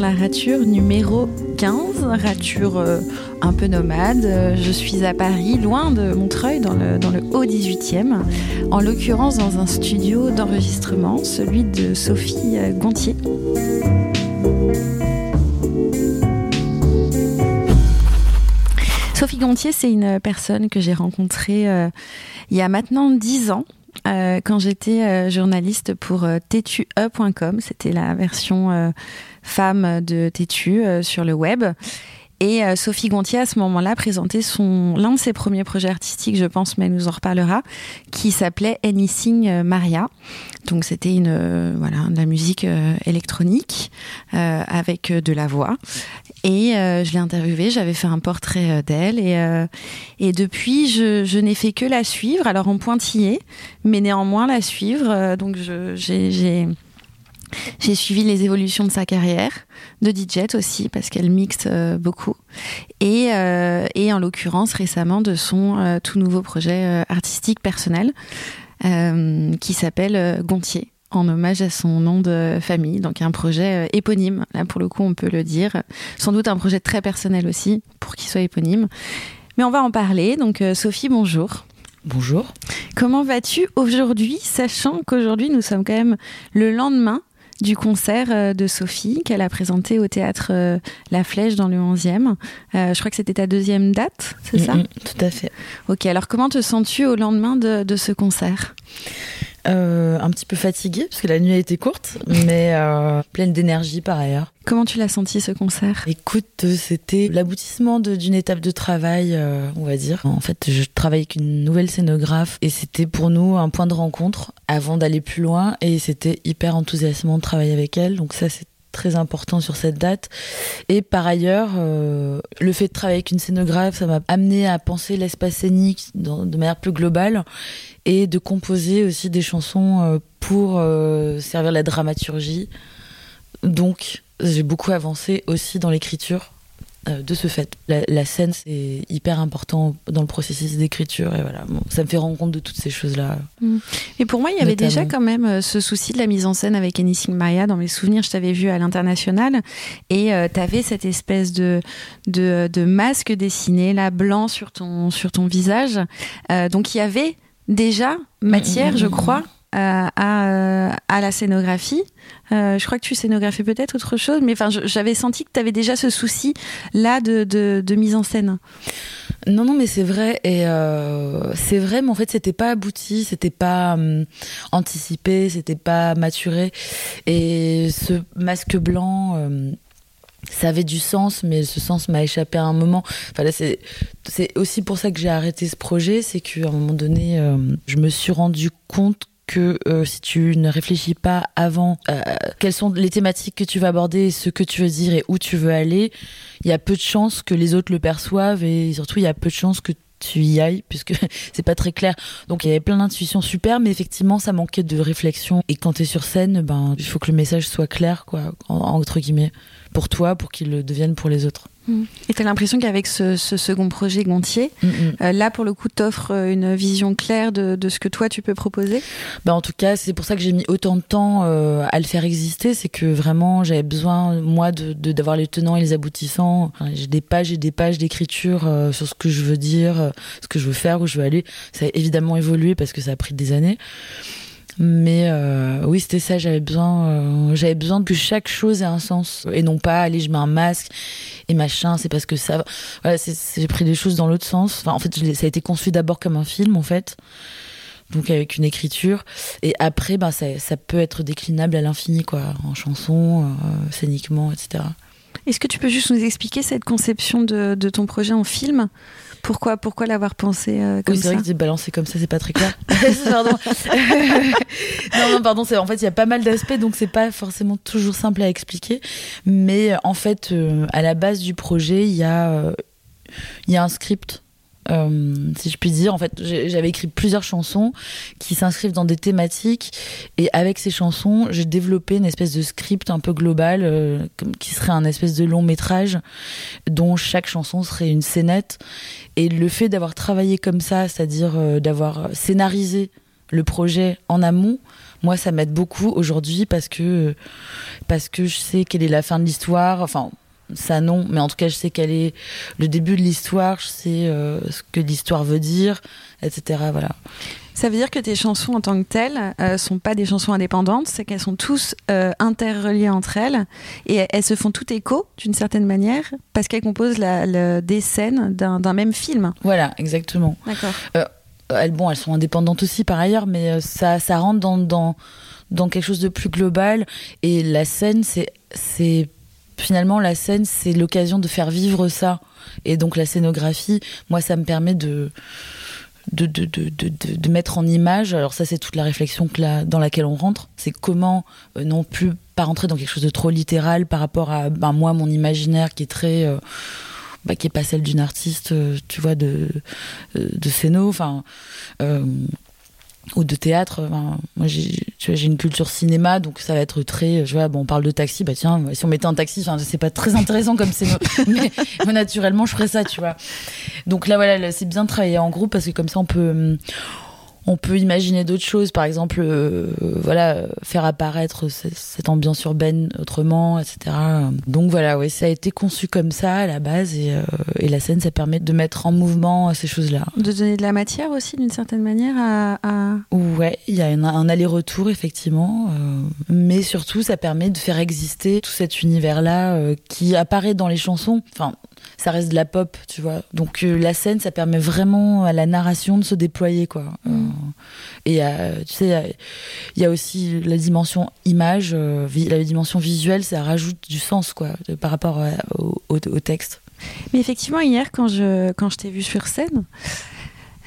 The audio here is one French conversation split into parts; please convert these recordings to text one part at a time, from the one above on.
la rature numéro 15, rature euh, un peu nomade. Euh, je suis à Paris, loin de Montreuil, dans le, haut 18e, en l'occurrence dans un studio d'enregistrement, celui de Sophie euh, Gontier. Sophie Gontier, c'est une personne que j'ai rencontrée il y a maintenant 10 ans. Quand j'étais journaliste pour ttu.com, c'était la version femme de Tétu euh, sur le web. Et euh, Sophie Gontier, à ce moment-là, présentait son, l'un de ses premiers projets artistiques, je pense, mais elle nous en reparlera, qui s'appelait Anything euh, Maria. Donc, c'était une, voilà, de la musique électronique avec de la voix. Et je l'ai interviewée, j'avais fait un portrait d'elle. Et, et depuis, je, je n'ai fait que la suivre, alors en pointillé, mais néanmoins la suivre. donc, j'ai j'ai suivi les évolutions de sa carrière, de DJ aussi, parce qu'elle mixe euh, beaucoup. Et, euh, et en l'occurrence, récemment, de son euh, tout nouveau projet artistique personnel, qui s'appelle Gontier, en hommage à son nom de famille. Donc un projet éponyme, là pour le coup, on peut le dire. Sans doute un projet très personnel aussi, pour qu'il soit éponyme. Mais on va en parler. Donc Sophie, bonjour. Bonjour. Comment vas-tu aujourd'hui, sachant qu'aujourd'hui nous sommes quand même le lendemain du concert euh, de Sophie qu'elle a présenté au théâtre euh, La Flèche dans le 11e. Euh, je crois que c'était ta deuxième date, c'est ça Tout à fait. Ok, alors comment te sens-tu au lendemain de, ce concert? Un petit peu fatiguée parce que la nuit a été courte, mais pleine d'énergie par ailleurs. Comment tu l'as senti ce concert? Écoute, c'était l'aboutissement d'une étape de travail, euh, on va dire. En fait, je travaille avec une nouvelle scénographe et c'était pour nous un point de rencontre avant d'aller plus loin et c'était hyper enthousiasmant de travailler avec elle. Donc ça, c'est très important sur cette date. Et par ailleurs, euh, le fait de travailler avec une scénographe, ça m'a amené à penser l'espace scénique de manière plus globale et de composer aussi des chansons euh, pour servir la dramaturgie. Donc, j'ai beaucoup avancé aussi dans l'écriture euh, de ce fait. La, scène, c'est hyper important dans le processus d'écriture et voilà, ça me fait rendre compte de toutes ces choses-là. Mm. Et pour moi, il y avait déjà quand même euh, ce souci de la mise en scène avec Anything Maya. Dans mes souvenirs, je t'avais vu à l'international et euh, tu avais cette espèce de, de, de, masque dessiné là, blanc sur ton, sur ton visage. donc il y avait déjà matière, je crois, à, à, la scénographie. Euh, je crois que tu scénographies peut-être autre chose, mais j'avais senti que tu avais déjà ce souci là de, mise en scène. Non, non, mais c'est vrai euh, c'est vrai, mais en fait, c'était pas abouti, c'était pas hum, anticipé, c'était pas maturé. Et ce masque blanc. Hum, ça avait du sens, mais ce sens m'a échappé à un moment. Enfin, c'est, aussi pour ça que j'ai arrêté ce projet, c'est qu'à un moment donné, euh, je me suis rendu compte que euh, si tu ne réfléchis pas avant euh, quelles sont les thématiques que tu vas aborder, ce que tu veux dire et où tu veux aller, il y a peu de chances que les autres le perçoivent et surtout il y a peu de chances que tu y ailles puisque c'est pas très clair. Donc il y avait plein d'intuitions super, mais effectivement ça manquait de réflexion. Et quand tu es sur scène, ben il faut que le message soit clair, quoi, entre guillemets, pour toi, pour qu'il le devienne pour les autres. Mm. Et tu as l'impression qu'avec ce, second projet Gontier, mm, mm. Euh, là pour le coup, t'offres euh, une vision claire de, ce que toi tu peux proposer? Bah, En tout cas, c'est pour ça que j'ai mis autant de temps euh, à le faire exister. C'est que vraiment, j'avais besoin, moi, d'avoir de, d'avoir les tenants et les aboutissants. j'ai des pages et des pages d'écriture sur ce que je veux dire, ce que je veux faire, où je veux aller. Ça a évidemment évolué parce que ça a pris des années. Mais euh, oui, c'était ça. J'avais besoin, euh, besoin que chaque chose ait un sens et non pas aller, je mets un masque et machin. C'est parce que ça. Voilà, j'ai pris des choses dans l'autre sens. Enfin, en fait, ça a été conçu d'abord comme un film, en fait. Donc avec une écriture et après, ben ça, peut être déclinable à l'infini, quoi, en chanson, euh, scéniquement, etc. Est-ce que tu peux juste nous expliquer cette conception de ton projet en film? Pourquoi, pourquoi l'avoir pensé euh, comme oui, ça C'est vrai que balancer comme ça, c'est pas très clair. pardon. non, non, pardon. En fait, il y a pas mal d'aspects, donc c'est pas forcément toujours simple à expliquer. Mais en fait, euh, à la base du projet, il y a, euh, il y a un script euh, si je puis dire. En fait, j'avais écrit plusieurs chansons qui s'inscrivent dans des thématiques, et avec ces chansons, j'ai développé une espèce de script un peu global, euh, qui serait un espèce de long métrage, dont chaque chanson serait une scénette. Et le fait d'avoir travaillé comme ça, c'est-à-dire euh, d'avoir scénarisé le projet en amont, moi, ça m'aide beaucoup aujourd'hui parce que parce que je sais quelle est la fin de l'histoire. Enfin, ça non, mais en tout cas, je sais quel est le début de l'histoire. Je sais euh, ce que l'histoire veut dire, etc. Voilà. Ça veut dire que tes chansons en tant que telles euh, sont pas des chansons indépendantes, c'est qu'elles sont tous euh, interreliées entre elles et elles se font tout écho d'une certaine manière parce qu'elles composent la, des scènes d'un même film. Voilà, exactement. D'accord. Euh, elles, bon, elles sont indépendantes aussi par ailleurs, mais ça, ça rentre dans, dans, dans quelque chose de plus global et la scène, c'est c'est finalement la scène, c'est l'occasion de faire vivre ça et donc la scénographie, moi, ça me permet de de, de, de, de, mettre en image. Alors ça, c'est toute la réflexion que dans laquelle on rentre. C'est comment euh, non plus pas rentrer dans quelque chose de trop littéral par rapport à ben, moi, mon imaginaire qui est très... Euh, bah, qui est pas celle d'une artiste, euh, tu vois, de, de scéno. Enfin, ou de théâtre. moi, j'ai une culture cinéma, donc ça va être très. Je vois, bon, on parle de taxi, bah tiens, si on mettait un taxi, c'est pas très intéressant comme c'est. mais, mais, naturellement, je ferais ça, tu vois. Donc là, voilà, c'est bien de travailler en groupe parce que comme ça, on peut on peut imaginer d'autres choses, par exemple, euh, voilà, faire apparaître cette ambiance urbaine autrement, etc. Donc voilà, oui, ça a été conçu comme ça à la base et, euh, et la scène, ça permet de mettre en mouvement ces choses-là. De donner de la matière aussi, d'une certaine manière, à. à... Ouais, il y a un, un aller-retour effectivement, euh, mais surtout, ça permet de faire exister tout cet univers-là qui apparaît dans les chansons. Enfin, ça reste de la pop, tu vois. Donc euh, la scène, ça permet vraiment à la narration de se déployer, quoi. Euh, et euh, tu sais, il y, a aussi la dimension image, la dimension visuelle, ça rajoute du sens, quoi, par rapport au, au, texte. Mais effectivement, hier, quand je, quand je t'ai vu sur scène,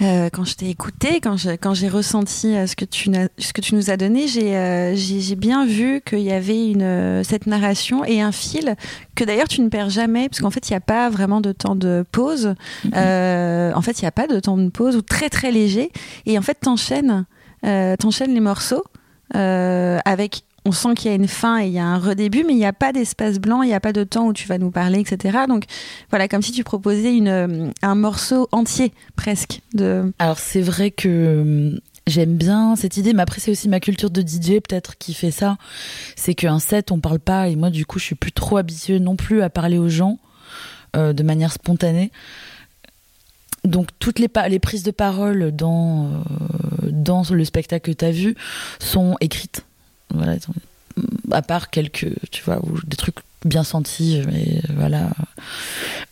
euh, quand je t'ai écouté, quand j'ai quand ressenti euh, ce, que tu ce que tu nous as donné, j'ai euh, bien vu qu'il y avait une, cette narration et un fil que d'ailleurs tu ne perds jamais, parce qu'en fait, il n'y a pas vraiment de temps de pause. Mm-hmm. en fait, il n'y a pas de temps de pause ou très très léger. Et en fait, t'enchaînes t'enchaînes les morceaux avec on sent qu'il y a une fin et il y a un redébut, mais il n'y a pas d'espace blanc, il n'y a pas de temps où tu vas nous parler, etc. Donc voilà, comme si tu proposais euh, un morceau entier presque. Alors c'est vrai que euh, J'aime bien cette idée, mais après c'est aussi ma culture de DJ peut-être qui fait ça. C'est qu'un set on parle pas et moi du coup je suis plus trop habituée non plus à parler aux gens euh, de manière spontanée. Donc toutes les, prises de parole dans, dans le spectacle que tu as vu sont écrites à part quelques, tu vois, des trucs bien sentis, mais voilà.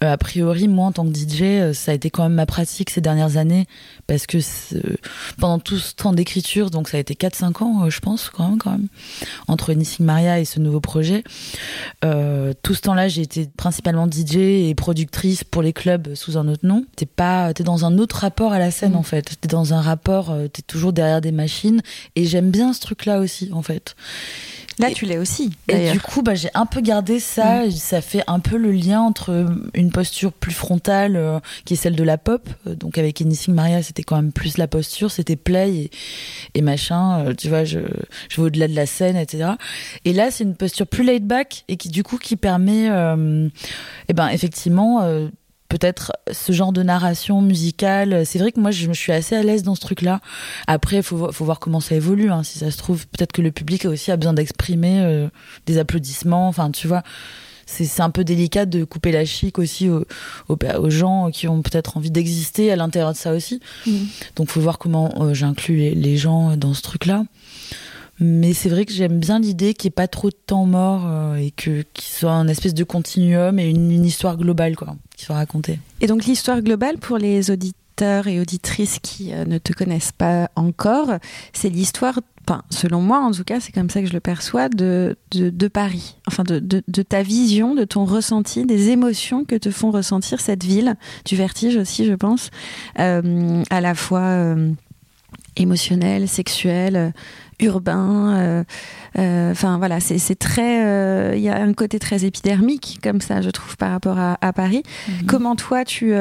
Euh, a priori, moi, en tant que DJ, euh, ça a été quand même ma pratique ces dernières années, parce que pendant tout ce temps d'écriture, donc ça a été 4-5 ans, euh, je pense, quand même, quand même, entre Anything Maria et ce nouveau projet. tout ce temps-là, j'ai été principalement DJ et productrice pour les clubs sous un autre nom. T'es pas, t'es dans un autre rapport à la scène, en fait. T'es dans un rapport, t'es toujours derrière des machines, et j'aime bien ce truc-là aussi, en fait. Là, tu l'es aussi. Et du coup, bah, j'ai un peu gardé ça. Mm. Ça fait un peu le lien entre une posture plus frontale, euh, qui est celle de la pop. Euh, donc, avec Anything Maria, c'était quand même plus la posture. C'était play et, machin. Euh, tu vois, je, je vais au-delà de la scène, etc. Et là, c'est une posture plus laid back et qui, du coup, qui permet, eh ben, effectivement, peut-être ce genre de narration musicale. C'est vrai que moi, je me suis assez à l'aise dans ce truc-là. Après, il faut, faut, voir comment ça évolue. Hein. Si ça se trouve, peut-être que le public aussi a besoin d'exprimer euh, des applaudissements. Enfin, tu vois, c'est un peu délicat de couper la chic aussi aux, aux, gens qui ont peut-être envie d'exister à l'intérieur de ça aussi. Mmh. Donc, faut voir comment euh, j'inclus les, les, gens dans ce truc-là. Mais c'est vrai que j'aime bien l'idée qu'il n'y ait pas trop de temps mort euh, et que qu'il soit un espèce de continuum et une, histoire globale quoi, qui soit racontée. Et donc l'histoire globale pour les auditeurs et auditrices qui euh, ne te connaissent pas encore, c'est l'histoire, selon moi en tout cas, c'est comme ça que je le perçois, de, de, Paris. Enfin, de, de, ta vision, de ton ressenti, des émotions que te font ressentir cette ville, du vertige aussi, je pense, euh, à la fois émotionnel, sexuel, urbain. Euh, euh, enfin voilà, c'est très. Euh, il y a un côté très épidermique comme ça, je trouve, par rapport à, Paris. Mhm. Comment toi, tu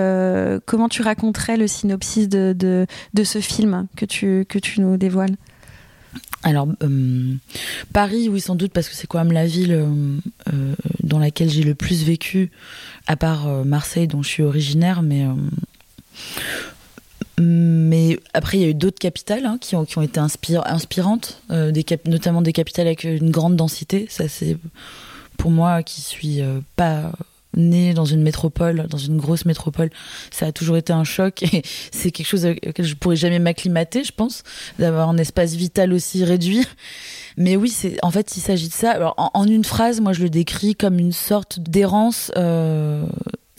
comment tu raconterais le synopsis de, de, ce film que tu que tu nous dévoiles? Alors, Paris, oui, sans doute, parce que c'est quand même la ville dans laquelle j'ai le plus vécu, à part Marseille, dont je suis originaire, mais après, il y a eu d'autres capitales hein, qui, ont, été inspirantes, euh, notamment des capitales avec une grande densité. Ça, c'est pour moi qui suis euh, pas née dans une métropole, dans une grosse métropole, ça a toujours été un choc c'est quelque chose auquel je pourrais jamais m'acclimater, je pense, d'avoir un espace vital aussi réduit. Mais oui, c'est en fait, il s'agit de ça. En, une phrase, moi, je le décris comme une sorte d'errance euh,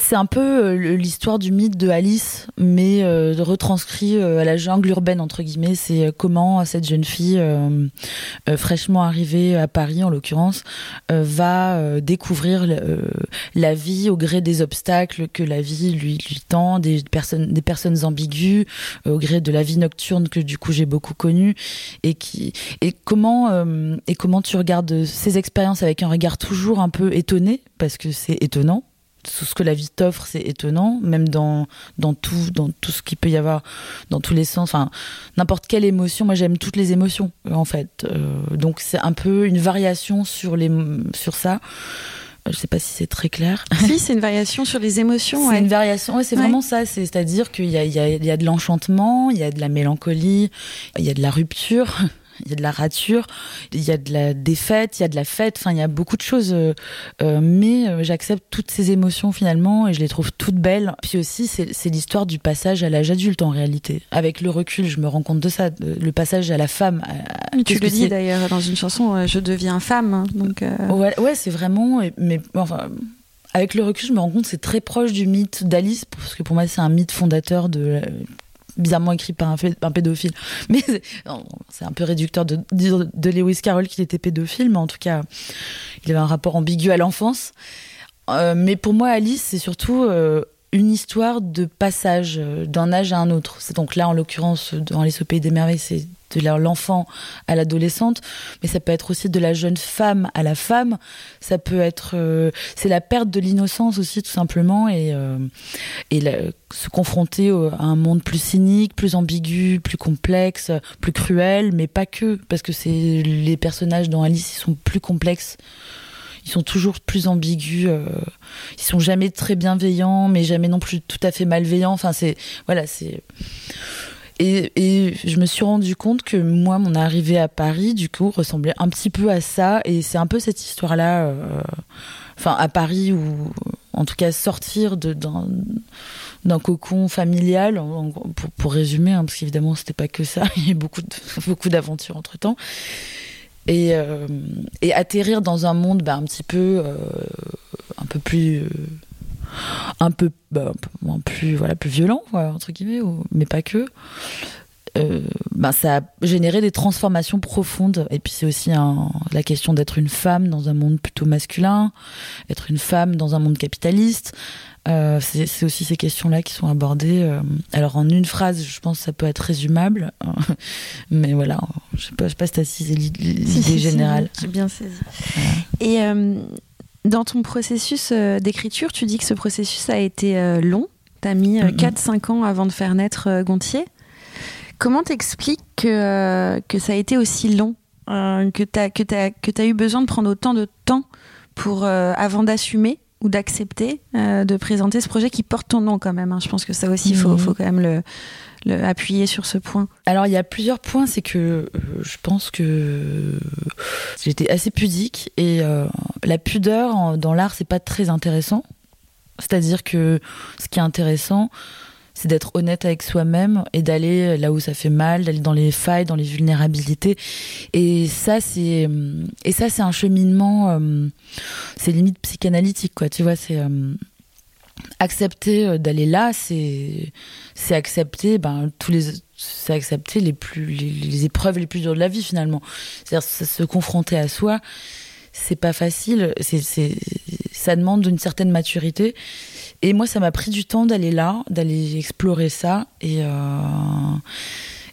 c'est un peu euh, l'histoire du mythe de Alice, mais euh, retranscrit euh, à la jungle urbaine entre guillemets. C'est comment cette jeune fille fraîchement arrivée à Paris, en l'occurrence, va découvrir la vie au gré des obstacles que la vie lui, tend, des personnes, des personnes ambiguës, au gré de la vie nocturne que du coup j'ai beaucoup connue, et qui et comment et comment tu regardes ces expériences avec un regard toujours un peu étonné parce que c'est étonnant tout ce que la vie t'offre, c'est étonnant, même dans, dans, tout, dans tout ce qu'il peut y avoir, dans tous les sens. Enfin, n'importe quelle émotion, moi j'aime toutes les émotions, en fait. Euh, donc c'est un peu une variation sur, les, sur ça. Je sais pas si c'est très clair. Si, c'est une variation sur les émotions. C'est une variation, ouais, c'est vraiment ça. C'est-à-dire qu'il y a, il y, a, il y a de l'enchantement, il y a de la mélancolie, il y a de la rupture il y a de la rature, il y a de la défaite, il y a de la fête, enfin il y a beaucoup de choses. Euh, euh, mais euh, j'accepte toutes ces émotions finalement et je les trouve toutes belles. Puis aussi c'est l'histoire du passage à l'âge adulte en réalité. Avec le recul, je me rends compte de ça, le passage à la femme. tu le dis d'ailleurs dans une chanson, je deviens femme. Hein, donc ouais, ouais c'est vraiment. Mais enfin avec le recul, je me rends compte que c'est très proche du mythe d'Alice, parce que pour moi, c'est un mythe fondateur de bizarrement écrit par un, pédophile. Mais c'est un peu réducteur de dire de Lewis Carroll qu'il était pédophile, mais en tout cas, il avait un rapport ambigu à l'enfance. Euh, mais pour moi, Alice, c'est surtout euh, une histoire de passage euh, d'un âge à un autre. C'est donc là, en l'occurrence, dans Les au pays des merveilles, c'est de l'enfant à l'adolescente, mais ça peut être aussi de la jeune femme à la femme. Ça peut être, euh, c'est la perte de l'innocence aussi tout simplement et euh, se confronter à un monde plus cynique, plus ambigu, plus complexe, plus cruel, mais pas que parce que c'est les personnages dans Alice ils sont plus complexes. Ils sont toujours plus ambigus. Euh, ils sont jamais très bienveillants, mais jamais non plus tout à fait malveillants. Enfin, c'est voilà, c'est et, je me suis rendu compte que moi, mon arrivée à Paris, du coup, ressemblait un petit peu à ça. Et c'est un peu cette histoire-là, euh, enfin, à Paris, ou en tout cas sortir d'un cocon familial, pour, résumer, hein, parce qu'évidemment, c'était pas que ça. Il y a eu beaucoup, beaucoup d'aventures entre temps. Et, euh, et, atterrir dans un monde bah, un petit peu, euh, un peu plus un peu, bah, plus voilà plus violent entre guillemets mais pas que euh, ben ça a généré des transformations profondes et puis c'est aussi la question d'être une femme dans un monde plutôt masculin être une femme dans un monde capitaliste euh, c'est aussi ces questions-là qui sont abordées. Euh, alors en une phrase, je pense que ça peut être résumable, mais voilà, je sais pas, je sais pas si tu as l'idée générale. J'ai bien saisi. Et dans ton processus euh, d'écriture, tu dis que ce processus a été euh, long. Tu as mis 4-5 euh, ans avant de faire naître Gontier. Comment t'expliques que, que ça a été aussi long Que tu as, que as, eu besoin de prendre autant de temps pour, avant d'assumer ou d'accepter de présenter ce projet qui porte ton nom quand même. Hein? Je pense que ça aussi, il faut, faut quand même le, appuyer sur ce point Alors il y a plusieurs points, c'est que euh, je pense que j'étais assez pudique et euh, la pudeur dans l'art c'est pas très intéressant. C'est-à-dire que ce qui est intéressant, c'est d'être honnête avec soi-même et d'aller là où ça fait mal, d'aller dans les failles, dans les vulnérabilités. Et ça, c'est et ça, c'est un cheminement, euh, c'est limite psychanalytique, quoi. Tu vois, c'est accepter euh, d'aller là, c'est accepter ben tous les c'est accepter les plus les, épreuves les plus dures de la vie finalement. C'est-à-dire se confronter à soi, c'est pas facile, c'est ça demande une certaine maturité. Et moi, ça m'a pris du temps d'aller là, d'aller explorer ça et euh,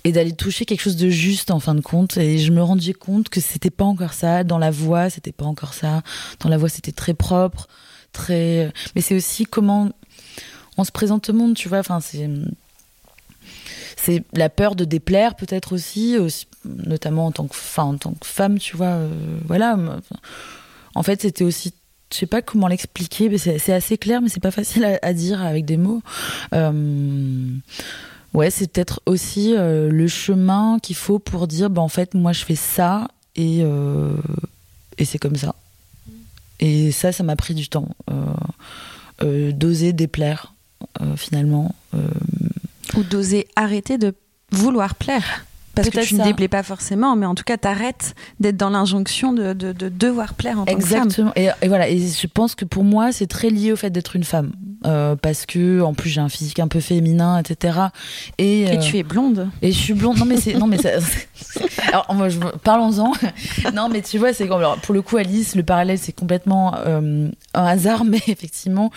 et d'aller toucher quelque chose de juste en fin de compte. Et je me rendais compte que c'était pas encore ça. Dans la voix, c'était pas encore ça. Dans la voix, c'était très propre Mais c'est aussi comment on se présente au monde, tu vois. Enfin, c'est c'est la peur de déplaire peut-être aussi, notamment en tant que, en tant que femme, tu vois. Euh, voilà. En fait, c'était aussi, je sais pas comment l'expliquer, mais c'est assez clair, mais c'est pas facile à, dire avec des mots. Euh, Ouais, c'est peut-être aussi le chemin qu'il faut pour dire, bah, en fait, moi, je fais ça et, et c'est comme ça. Et ça, ça m'a pris du temps. d'oser déplaire, finalement. Ou d'oser arrêter de vouloir plaire parce que tu ne déplais pas forcément, mais en tout cas, t'arrêtes d'être dans l'injonction de, de, devoir plaire en tant Exactement. que femme. Exactement. Et, voilà. Et je pense que pour moi, c'est très lié au fait d'être une femme, euh, parce que en plus j'ai un physique un peu féminin, etc. Et, et tu es blonde. Et je suis blonde. Non mais c'est non mais ça, alors moi je parlons-en. non mais tu vois, c'est comme pour le coup Alice, le parallèle c'est complètement euh, un hasard, mais effectivement,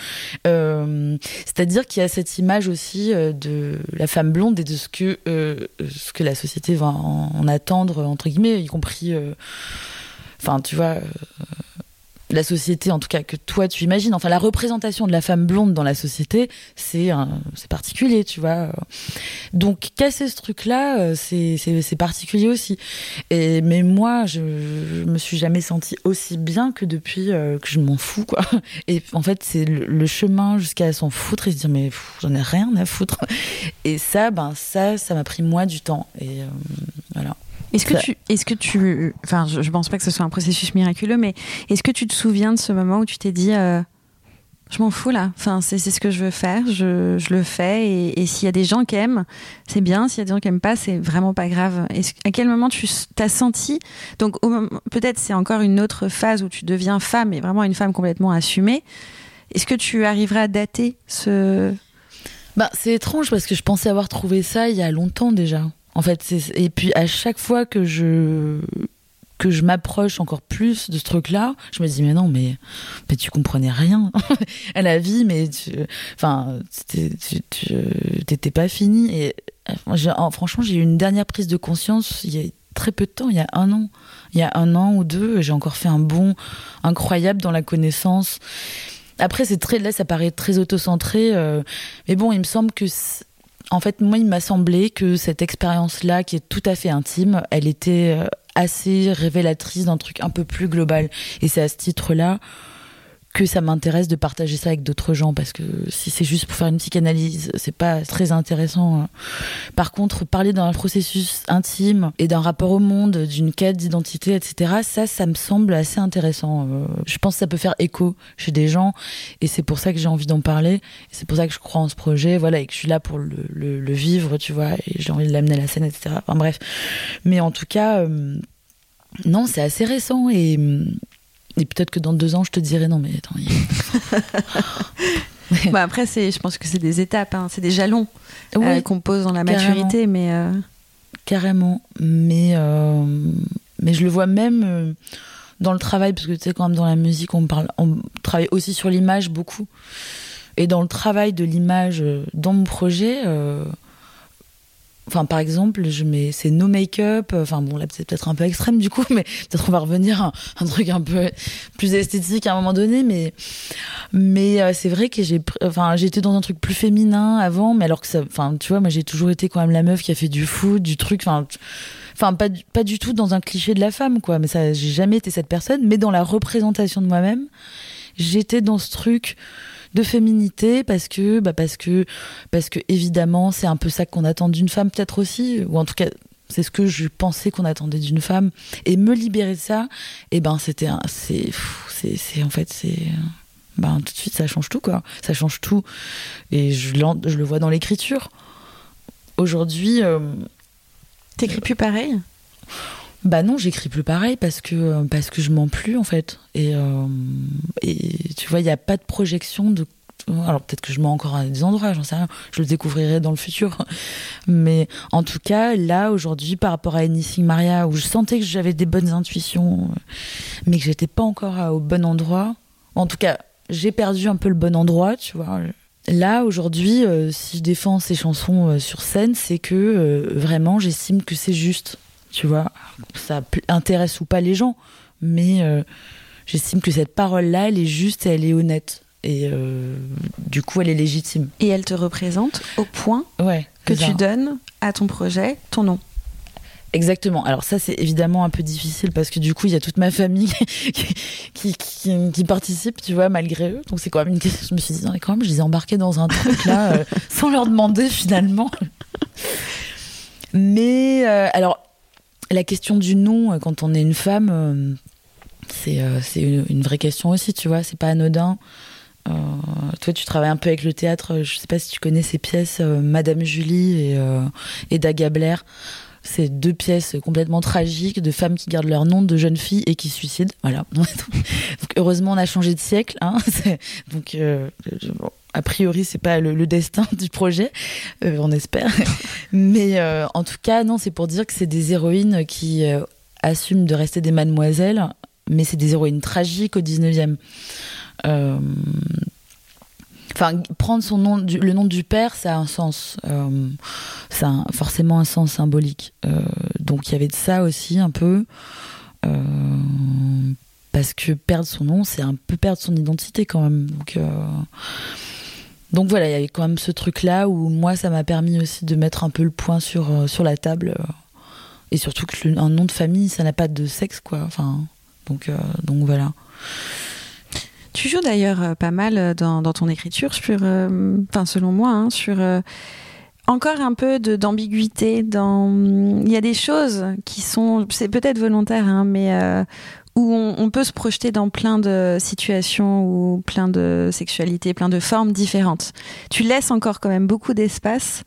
euh, c'est-à-dire qu'il y a cette image aussi de la femme blonde et de ce que ce que la société va en, attendre, entre guillemets, y compris. Euh, enfin, tu vois. Euh, la société, en tout cas que toi tu imagines, enfin la représentation de la femme blonde dans la société, c'est particulier, tu vois. Donc casser ce truc-là, euh, c'est particulier aussi. Et mais moi, je, me suis jamais sentie aussi bien que depuis que je m'en fous, quoi. Et en fait, c'est le, chemin jusqu'à s'en foutre et se dire mais j'en ai rien à foutre. Et ça, ben ça, ça m'a pris moi du temps. Et voilà. Est-ce que tu, est-ce que tu, enfin, je, je, pense pas que ce soit un processus miraculeux, mais est-ce que tu te souviens de ce moment où tu t'es dit, euh, je m'en fous là, enfin, c'est, ce que je veux faire, je, je le fais, et, et s'il y a des gens qui aiment, c'est bien, s'il y a des gens qui aiment pas, c'est vraiment pas grave. Est-ce, à quel moment tu t'as senti, donc peut-être c'est encore une autre phase où tu deviens femme, et vraiment une femme complètement assumée. Est-ce que tu arriverais à dater ce bah, c'est étrange parce que je pensais avoir trouvé ça il y a longtemps déjà. En fait, et puis à chaque fois que je que je m'approche encore plus de ce truc-là, je me dis mais non mais tu comprenais rien à la vie, mais tu, enfin t'étais pas fini et franchement j'ai eu une dernière prise de conscience il y a très peu de temps, il y a un an, il y a un an ou deux, j'ai encore fait un bond incroyable dans la connaissance. Après c'est très là ça paraît très autocentré, euh, mais bon il me semble que en fait, moi, il m'a semblé que cette expérience-là, qui est tout à fait intime, elle était euh, assez révélatrice d'un truc un peu plus global. Et c'est à ce titre-là que ça m'intéresse de partager ça avec d'autres gens parce que si c'est juste pour faire une psychanalyse, c'est pas très intéressant. Hein. Par contre, parler d'un processus intime et d'un rapport au monde, d'une quête d'identité, etc., ça, ça me semble assez intéressant. Euh. Je pense que ça peut faire écho chez des gens et c'est pour ça que j'ai envie d'en parler. C'est pour ça que je crois en ce projet, voilà, et que je suis là pour le, vivre, tu vois, et j'ai envie de l'amener à la scène, etc. Enfin bref. Mais en tout cas, euh, non, c'est assez récent et et peut-être que dans deux ans, je te dirai non, mais attends. bah après, c'est, je pense que c'est des étapes, hein. c'est des jalons euh, qu'on pose dans la maturité, mais. Euh, carrément. Mais, euh, mais je le vois même dans le travail, parce que tu sais, quand même, dans la musique, on, parle, on travaille aussi sur l'image beaucoup. Et dans le travail de l'image dans mon projet, Enfin, par exemple, je mets c'est no make-up. Enfin bon, là c'est peut-être un peu extrême du coup, mais peut-être on va revenir à un, truc un peu plus esthétique à un moment donné. Mais mais euh, c'est vrai que j'ai enfin j'étais dans un truc plus féminin avant, mais alors que ça, enfin tu vois, moi j'ai toujours été quand même la meuf qui a fait du foot, du truc. Enfin enfin pas pas du tout dans un cliché de la femme quoi. Mais ça, j'ai jamais été cette personne. Mais dans la représentation de moi-même, j'étais dans ce truc de féminité parce que bah parce que parce que évidemment c'est un peu ça qu'on attend d'une femme peut-être aussi ou en tout cas c'est ce que je pensais qu'on attendait d'une femme. Et me libérer de ça et eh ben c'était c'est c'est en fait c'est ben tout de suite ça change tout quoi. Ça change tout. Et je, je le vois dans l'écriture. Aujourd'hui euh, t'écris plus pareil? Bah non, j'écris plus pareil parce que parce que je mens plus en fait. Et, euh, et tu vois, il n'y a pas de projection de. Alors peut-être que je mens encore à des endroits, j'en sais rien. Je le découvrirai dans le futur. Mais en tout cas, là aujourd'hui, par rapport à Anything Maria, où je sentais que j'avais des bonnes intuitions, mais que j'étais pas encore au bon endroit. En tout cas, j'ai perdu un peu le bon endroit, tu vois. Là, aujourd'hui, euh, si je défends ces chansons euh, sur scène, c'est que vraiment, j'estime que c'est juste tu vois. Ça intéresse ou pas les gens, mais euh, j'estime que cette parole-là, elle est juste et elle est honnête. Et euh, du coup, elle est légitime. Et elle te représente au point ouais, que tu donnes à ton projet ton nom. Exactement. Alors ça, c'est évidemment un peu difficile parce que du coup, il y a toute ma famille qui, qui, participe, tu vois, malgré eux. Donc c'est quand même une question. Je me suis dit, non, quand même, je les ai embarqués dans un truc là euh, sans leur demander finalement. Mais alors, la question du nom quand on est une femme, c'est c'est une, une, vraie question aussi, tu vois. C'est pas anodin. Euh, toi, tu travailles un peu avec le théâtre. Je sais pas si tu connais ces pièces, euh, Madame Julie et, euh, et Daga Blair. C'est deux pièces complètement tragiques de femmes qui gardent leur nom de jeunes filles et qui suicident. Voilà. donc, heureusement, on a changé de siècle. Hein. donc, a priori, c'est pas le, destin du projet, on espère. Mais en tout cas, non, c'est pour dire que c'est des héroïnes qui assument de rester des mademoiselles, mais c'est des héroïnes tragiques au 19e. Euh, enfin, prendre son nom, le nom du père, ça a un sens. Euh, ça a forcément un sens symbolique. Euh, donc il y avait de ça aussi un peu. parce que perdre son nom, c'est un peu perdre son identité quand même. Donc, donc voilà, il y avait quand même ce truc-là où moi, ça m'a permis aussi de mettre un peu le point sur, sur la table. et surtout que un nom de famille, ça n'a pas de sexe, quoi. Enfin, donc, donc voilà. Tu joues d'ailleurs euh, pas mal euh, dans, ton écriture sur, euh, enfin selon moi, hein, sur encore un peu d'ambiguïté. Il y a des choses qui sont, c'est peut-être volontaire, hein, mais où on, peut se projeter dans plein de situations ou plein de sexualités, plein de formes différentes. Tu laisses encore quand même beaucoup d'espace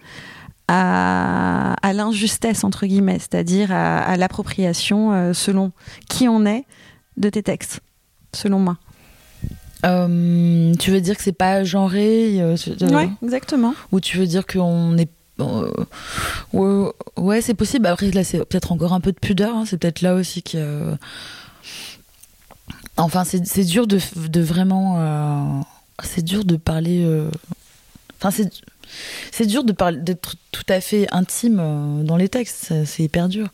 à, l'injustesse entre guillemets, c'est-à-dire à, à l'appropriation selon qui on est de tes textes, selon moi. Euh, tu veux dire que c'est pas genré euh, Ouais, exactement. Ou tu veux dire qu'on est euh, ouais, c'est possible. Après, là, c'est peut-être encore un peu de pudeur. Hein. C'est peut-être là aussi que. Enfin, c'est dur de, de vraiment. c'est dur de parler. Enfin, c'est. C'est dur de parler d'être tout à fait intime dans les textes, c'est hyper dur.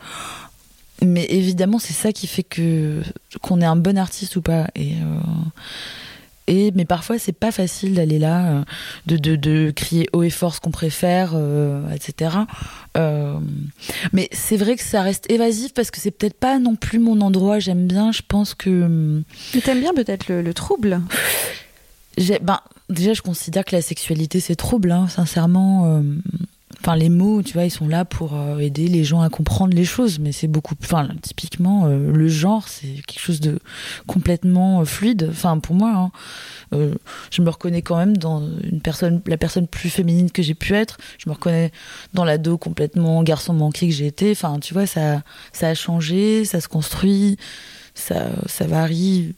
Mais évidemment, c'est ça qui fait que qu'on est un bon artiste ou pas. Et mais parfois c'est pas facile d'aller là, euh, de, de, de, crier haut et fort ce qu'on préfère, euh, etc. Euh, mais c'est vrai que ça reste évasif parce que c'est peut-être pas non plus mon endroit. J'aime bien, je pense que. Tu aimes bien peut-être le, trouble. Ben, déjà, je considère que la sexualité c'est trouble, hein, sincèrement enfin les mots tu vois ils sont là pour euh, aider les gens à comprendre les choses mais c'est beaucoup enfin typiquement euh, le genre c'est quelque chose de complètement euh, fluide enfin pour moi hein. je me reconnais quand même dans une personne la personne plus féminine que j'ai pu être je me reconnais dans l'ado complètement garçon manqué que j'ai été enfin tu vois ça ça a changé ça se construit ça ça varie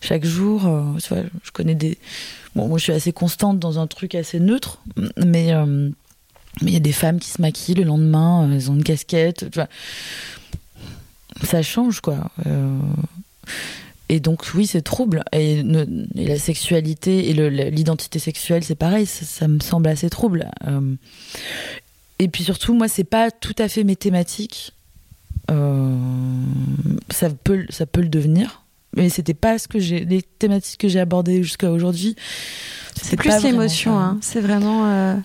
chaque jour tu vois je connais des bon moi je suis assez constante dans un truc assez neutre mais mais il y a des femmes qui se maquillent le lendemain, euh, elles ont une casquette, tu vois. Ça change, quoi. Euh, et donc, oui, c'est trouble. Et, la sexualité et l'identité sexuelle, c'est pareil, ça, me semble assez trouble. Euh, et puis surtout, moi, c'est pas tout à fait mes thématiques. ça, peut, ça peut le devenir. Mais c'était pas ce que j'ai, les thématiques que j'ai abordées jusqu'à aujourd'hui. C'est plus l'émotion, hein. c'est vraiment.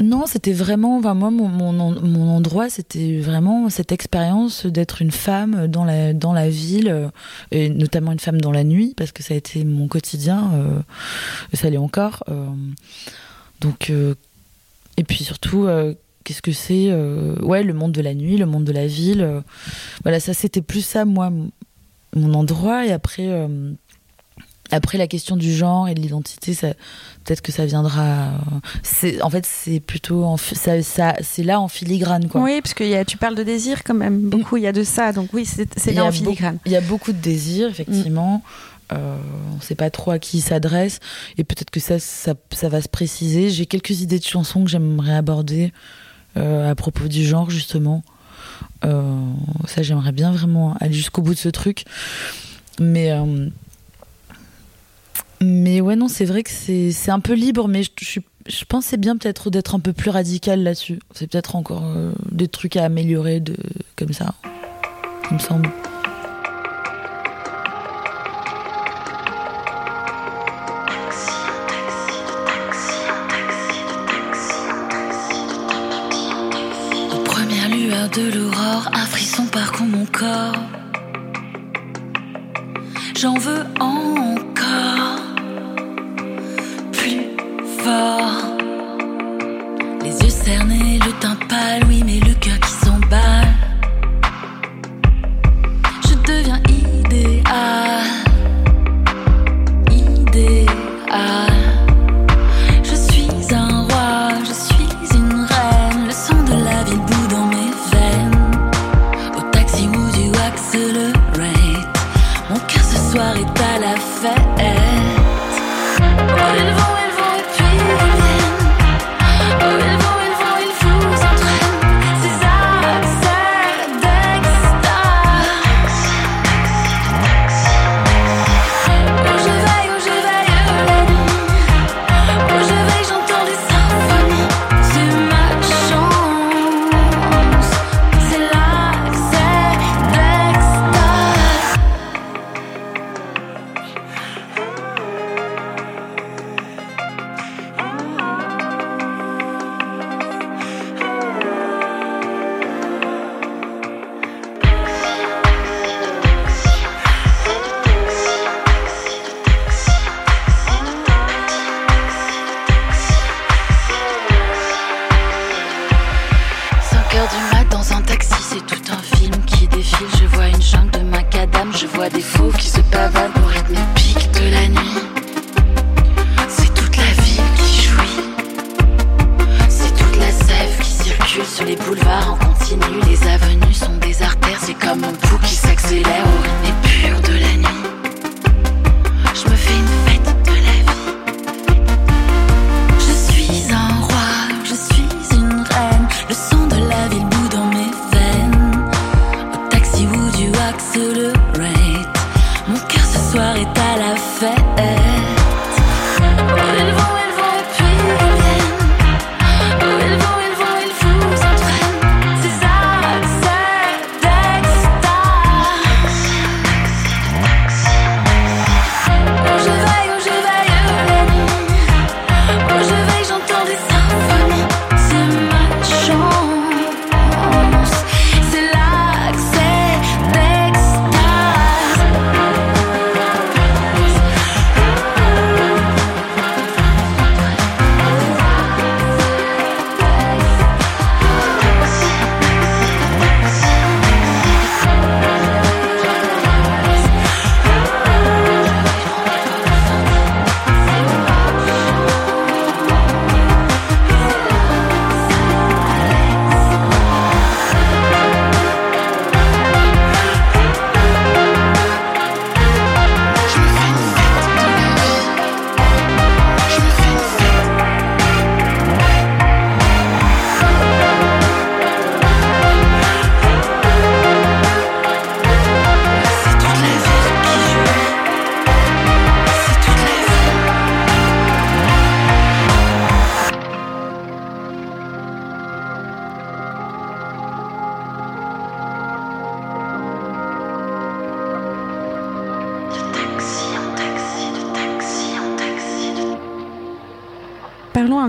Non, c'était vraiment, enfin, moi, mon, mon, endroit, c'était vraiment cette expérience d'être une femme dans la, dans la ville, euh, et notamment une femme dans la nuit, parce que ça a été mon quotidien, euh, ça l'est encore. Euh. donc, et puis surtout, qu'est-ce que c'est Ouais, le monde de la nuit, le monde de la ville. voilà, ça, c'était plus ça, moi, mon endroit, et après après la question du genre et de l'identité, peut-être que ça viendra. C'est en fait c'est plutôt en, ça, ça c'est là en filigrane quoi. Oui, parce que y a, tu parles de désir quand même beaucoup. Il y a de ça, donc oui, c'est là en filigrane. Il y a beaucoup de désir effectivement. Euh, on ne sait pas trop à qui il s'adresse et peut-être que ça, ça, ça, va se préciser. J'ai quelques idées de chansons que j'aimerais aborder euh, à propos du genre justement. Euh, ça, j'aimerais bien vraiment aller jusqu'au bout de ce truc. Mais mais ouais, non, c'est vrai que c'est un peu libre, mais je, je, je pensais bien peut-être d'être un peu plus radical là-dessus. C'est peut-être encore euh, des trucs à améliorer de, comme ça, il me semble. Aux premières lueurs de l'aurore, un frisson parcourt mon corps. J'en veux encore. Les yeux cernés, le teint pâle, oui, mais le cœur qui s'emballe.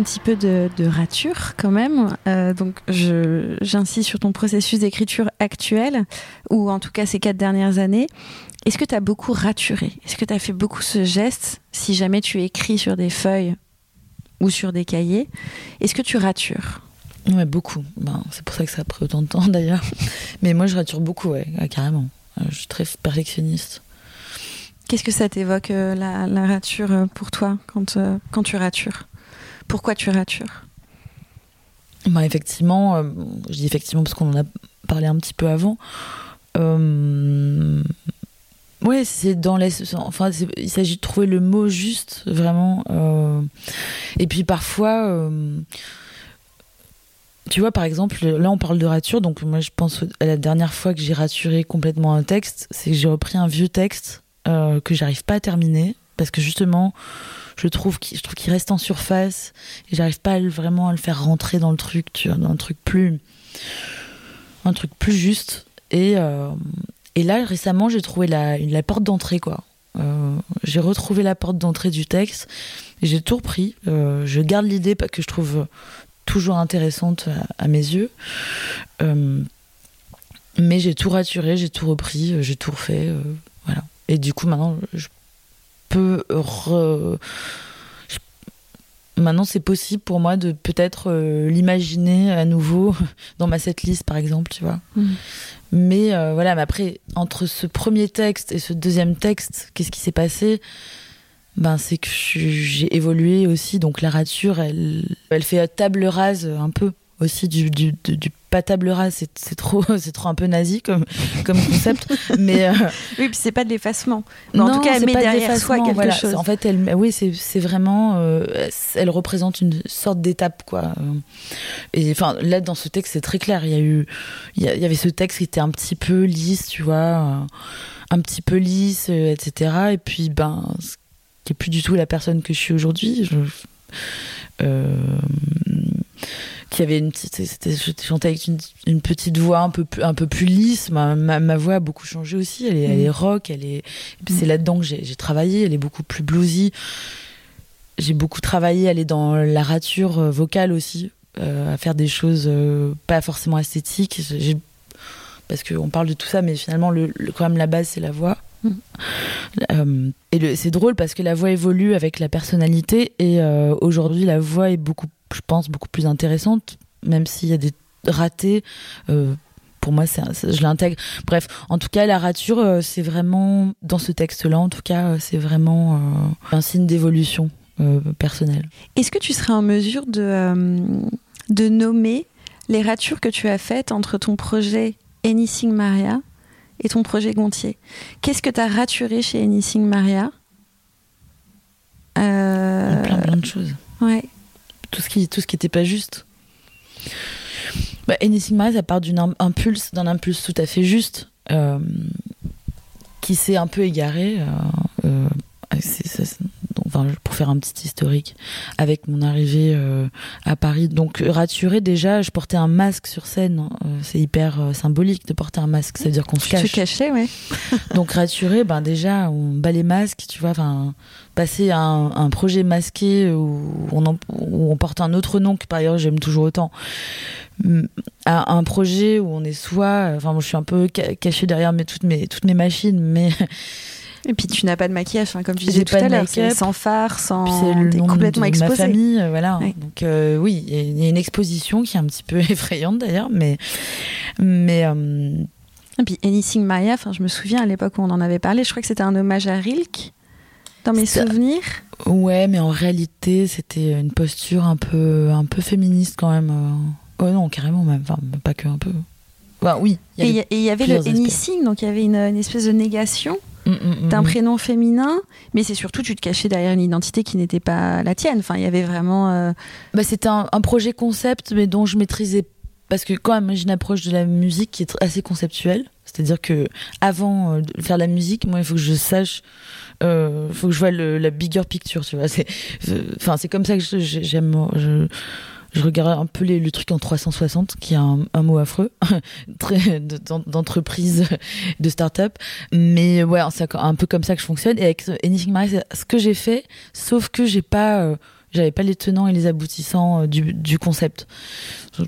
Un petit peu de, rature quand même. Euh, donc, j'insiste sur ton processus d'écriture actuel, ou en tout cas ces quatre dernières années. Est-ce que tu as beaucoup raturé? Est-ce que tu as fait beaucoup ce geste si jamais tu écris sur des feuilles ou sur des cahiers? Est-ce que tu ratures? Ouais, beaucoup. Ben, c'est pour ça que ça a pris autant de temps d'ailleurs. Mais moi, je rature beaucoup, ouais, carrément. Euh, je suis très perfectionniste. Qu'est-ce que ça t'évoque, euh, la, la, rature, pour toi, quand, quand tu ratures? Pourquoi tu ratures bah effectivement, euh, je dis effectivement parce qu'on en a parlé un petit peu avant. Euh, ouais, c'est dans les, enfin, il s'agit de trouver le mot juste, vraiment. Euh, et puis parfois, tu vois, par exemple, là on parle de rature, donc moi je pense à la dernière fois que j'ai raturé complètement un texte, c'est que j'ai repris un vieux texte que j'arrive pas à terminer parce que justement je trouve qu'il reste en surface et j'arrive pas vraiment à le faire rentrer dans le truc tu dans un truc plus un truc plus juste. Et euh, là récemment j'ai trouvé la la porte d'entrée quoi. Euh, j'ai retrouvé la porte d'entrée du texte et j'ai tout repris. Euh, je garde l'idée que je trouve toujours intéressante à, mes yeux. Mais j'ai tout raturé j'ai tout repris j'ai tout refait voilà. Et du coup maintenant je peux Maintenant, c'est possible pour moi de peut-être euh, l'imaginer à nouveau dans ma setlist, par exemple, tu vois. Mm. Mais euh, voilà, mais après, entre ce premier texte et ce deuxième texte, qu'est-ce qui s'est passé? Ben, c'est que j'ai évolué aussi, donc la rature, elle, elle fait table rase un peu aussi du, du, du, pas table rase, c'est trop, c'est trop un peu nazi comme, comme concept. mais euh, oui, puis c'est pas de l'effacement. en tout cas, elle met derrière soi quelque chose. En fait, elle, oui, c'est vraiment, euh, elle représente une sorte d'étape, quoi. Et enfin, là, dans ce texte, c'est très clair. Il y a eu, il y, avait ce texte qui était un petit peu lisse, tu vois, un petit peu lisse, etc. Et puis, ben, qui est plus du tout la personne que je suis aujourd'hui. Je, euh, qui avait une petite, je chantais avec une, petite voix un peu plus, un peu plus lisse. Ma, ma, voix a beaucoup changé aussi. Elle est, elle est mm. rock. Elle est, c'est mm. là-dedans que j'ai travaillé. Elle est beaucoup plus bluesy. J'ai beaucoup travaillé. Elle est dans la rature euh, vocale aussi, euh, à faire des choses euh, pas forcément esthétiques. Parce qu'on parle de tout ça, mais finalement, le, quand même, la base, c'est la voix. Mm. et c'est drôle parce que la voix évolue avec la personnalité et aujourd'hui la voix est beaucoup je pense, beaucoup plus intéressante, même s'il y a des ratés. Euh, pour moi, je l'intègre. Bref, en tout cas, la rature, euh, c'est vraiment, dans ce texte-là, en tout cas, euh, c'est vraiment un signe d'évolution personnelle. Est-ce que tu serais en mesure de, de nommer les ratures que tu as faites entre ton projet Anything Maria et ton projet Gontier? Qu'est-ce que tu as raturé chez Anything Maria? Plein, plein de choses. Ouais tout ce qui tout pas juste. Bah, Anything Maria, ça part d'une impulse, d'un impulse tout à fait juste, euh, qui s'est un peu égaré. Euh, enfin, pour faire un petit historique, avec mon arrivée euh, à Paris. Donc raturé déjà, je portais un masque sur scène. Hein. Euh, c'est hyper euh, symbolique de porter un masque, ça veut dire qu'on se cache. Se cacher, ouais. Donc raturé, ben déjà on bat les masques, tu vois. Enfin, passer à un, projet masqué où on, où on porte un autre nom que par ailleurs j'aime toujours autant à un projet où on est soit enfin moi je suis un peu caché derrière mes toutes mes toutes mes machines mais Et puis tu n'as pas de maquillage, hein, comme tu disais tout à l'heure, sans phare, sans c'est complètement de, ma famille, euh, voilà. Donc euh, oui, il y a une exposition qui est un petit peu effrayante d'ailleurs, mais mais euh, Et puis Anything Maya, enfin je me souviens à l'époque où on en avait parlé, je crois que c'était un hommage à Rilke dans mes souvenirs. Ouais, mais en réalité, c'était une posture un peu un peu féministe quand même. Oh non, carrément même, enfin pas que un peu. Bah, oui. et il y avait le anything, donc il y avait une, une espèce de négation. Mm, mm, d'un mm, prénom féminin, mais c'est surtout tu te cachais derrière une identité qui n'était pas la tienne. Enfin, il y avait vraiment. Euh, bah, c'était un, projet concept, mais dont je maîtrisais parce que quand même j'ai une approche de la musique qui est assez conceptuelle. C'est-à-dire que avant euh, de faire la musique, moi, il faut que je sache, euh, il faut que je vois la bigger picture, tu vois. C'est, enfin, c'est comme ça que j'aime. Je, regarde un peu les, le truc en 360, qui est un, mot affreux, d'entreprise, de start-up. Mais ouais, c'est un peu comme ça que je fonctionne. Et avec Anything Maria, c'est ce que j'ai fait, sauf que j'ai pas euh, J'avais pas les tenants et les aboutissants euh, du, du concept. Je,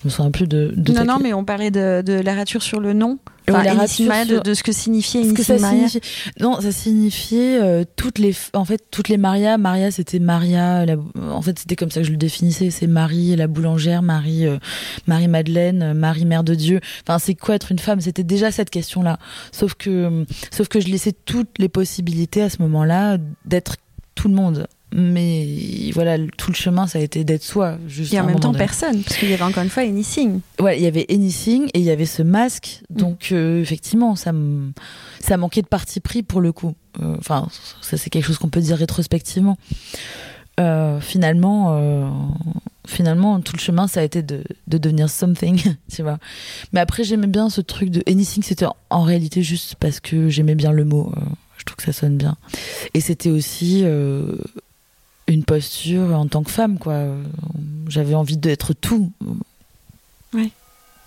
je me souviens plus de. de non, non, mais on parlait de, de la rature sur le nom. Enfin, la Maya, de, de ce que signifiait Ce que ça Maria. signifie. Non, ça signifiait euh, toutes les. En fait, toutes les Maria. Maria, c'était Maria. la- En fait, c'était comme ça que je le définissais. C'est Marie, la boulangère, Marie, euh, Marie Madeleine, euh, Marie Mère de Dieu. Enfin, c'est quoi être une femme? C'était déjà cette question-là. Sauf que, sauf que je laissais toutes les possibilités à ce moment-là d'être tout le monde. Mais voilà, tout le chemin, ça a été d'être soi. Juste Et en même temps, donné. personne, parce qu'il y avait encore une fois Ennising. Ouais, il y avait Anything et il y avait ce masque. Mm. Donc, euh, effectivement, ça, ça manquait de parti pris pour le coup. Euh, Enfin, ça, c'est quelque chose qu'on peut dire rétrospectivement. Euh, finalement, finalement, tout le chemin, ça a été de, de devenir something, tu vois. Mais après, j'aimais bien ce truc de Anything, c'était en, réalité juste parce que j'aimais bien le mot. Je trouve que ça sonne bien. Et c'était aussi une posture en tant que femme, quoi. J'avais envie d'être tout. Ouais.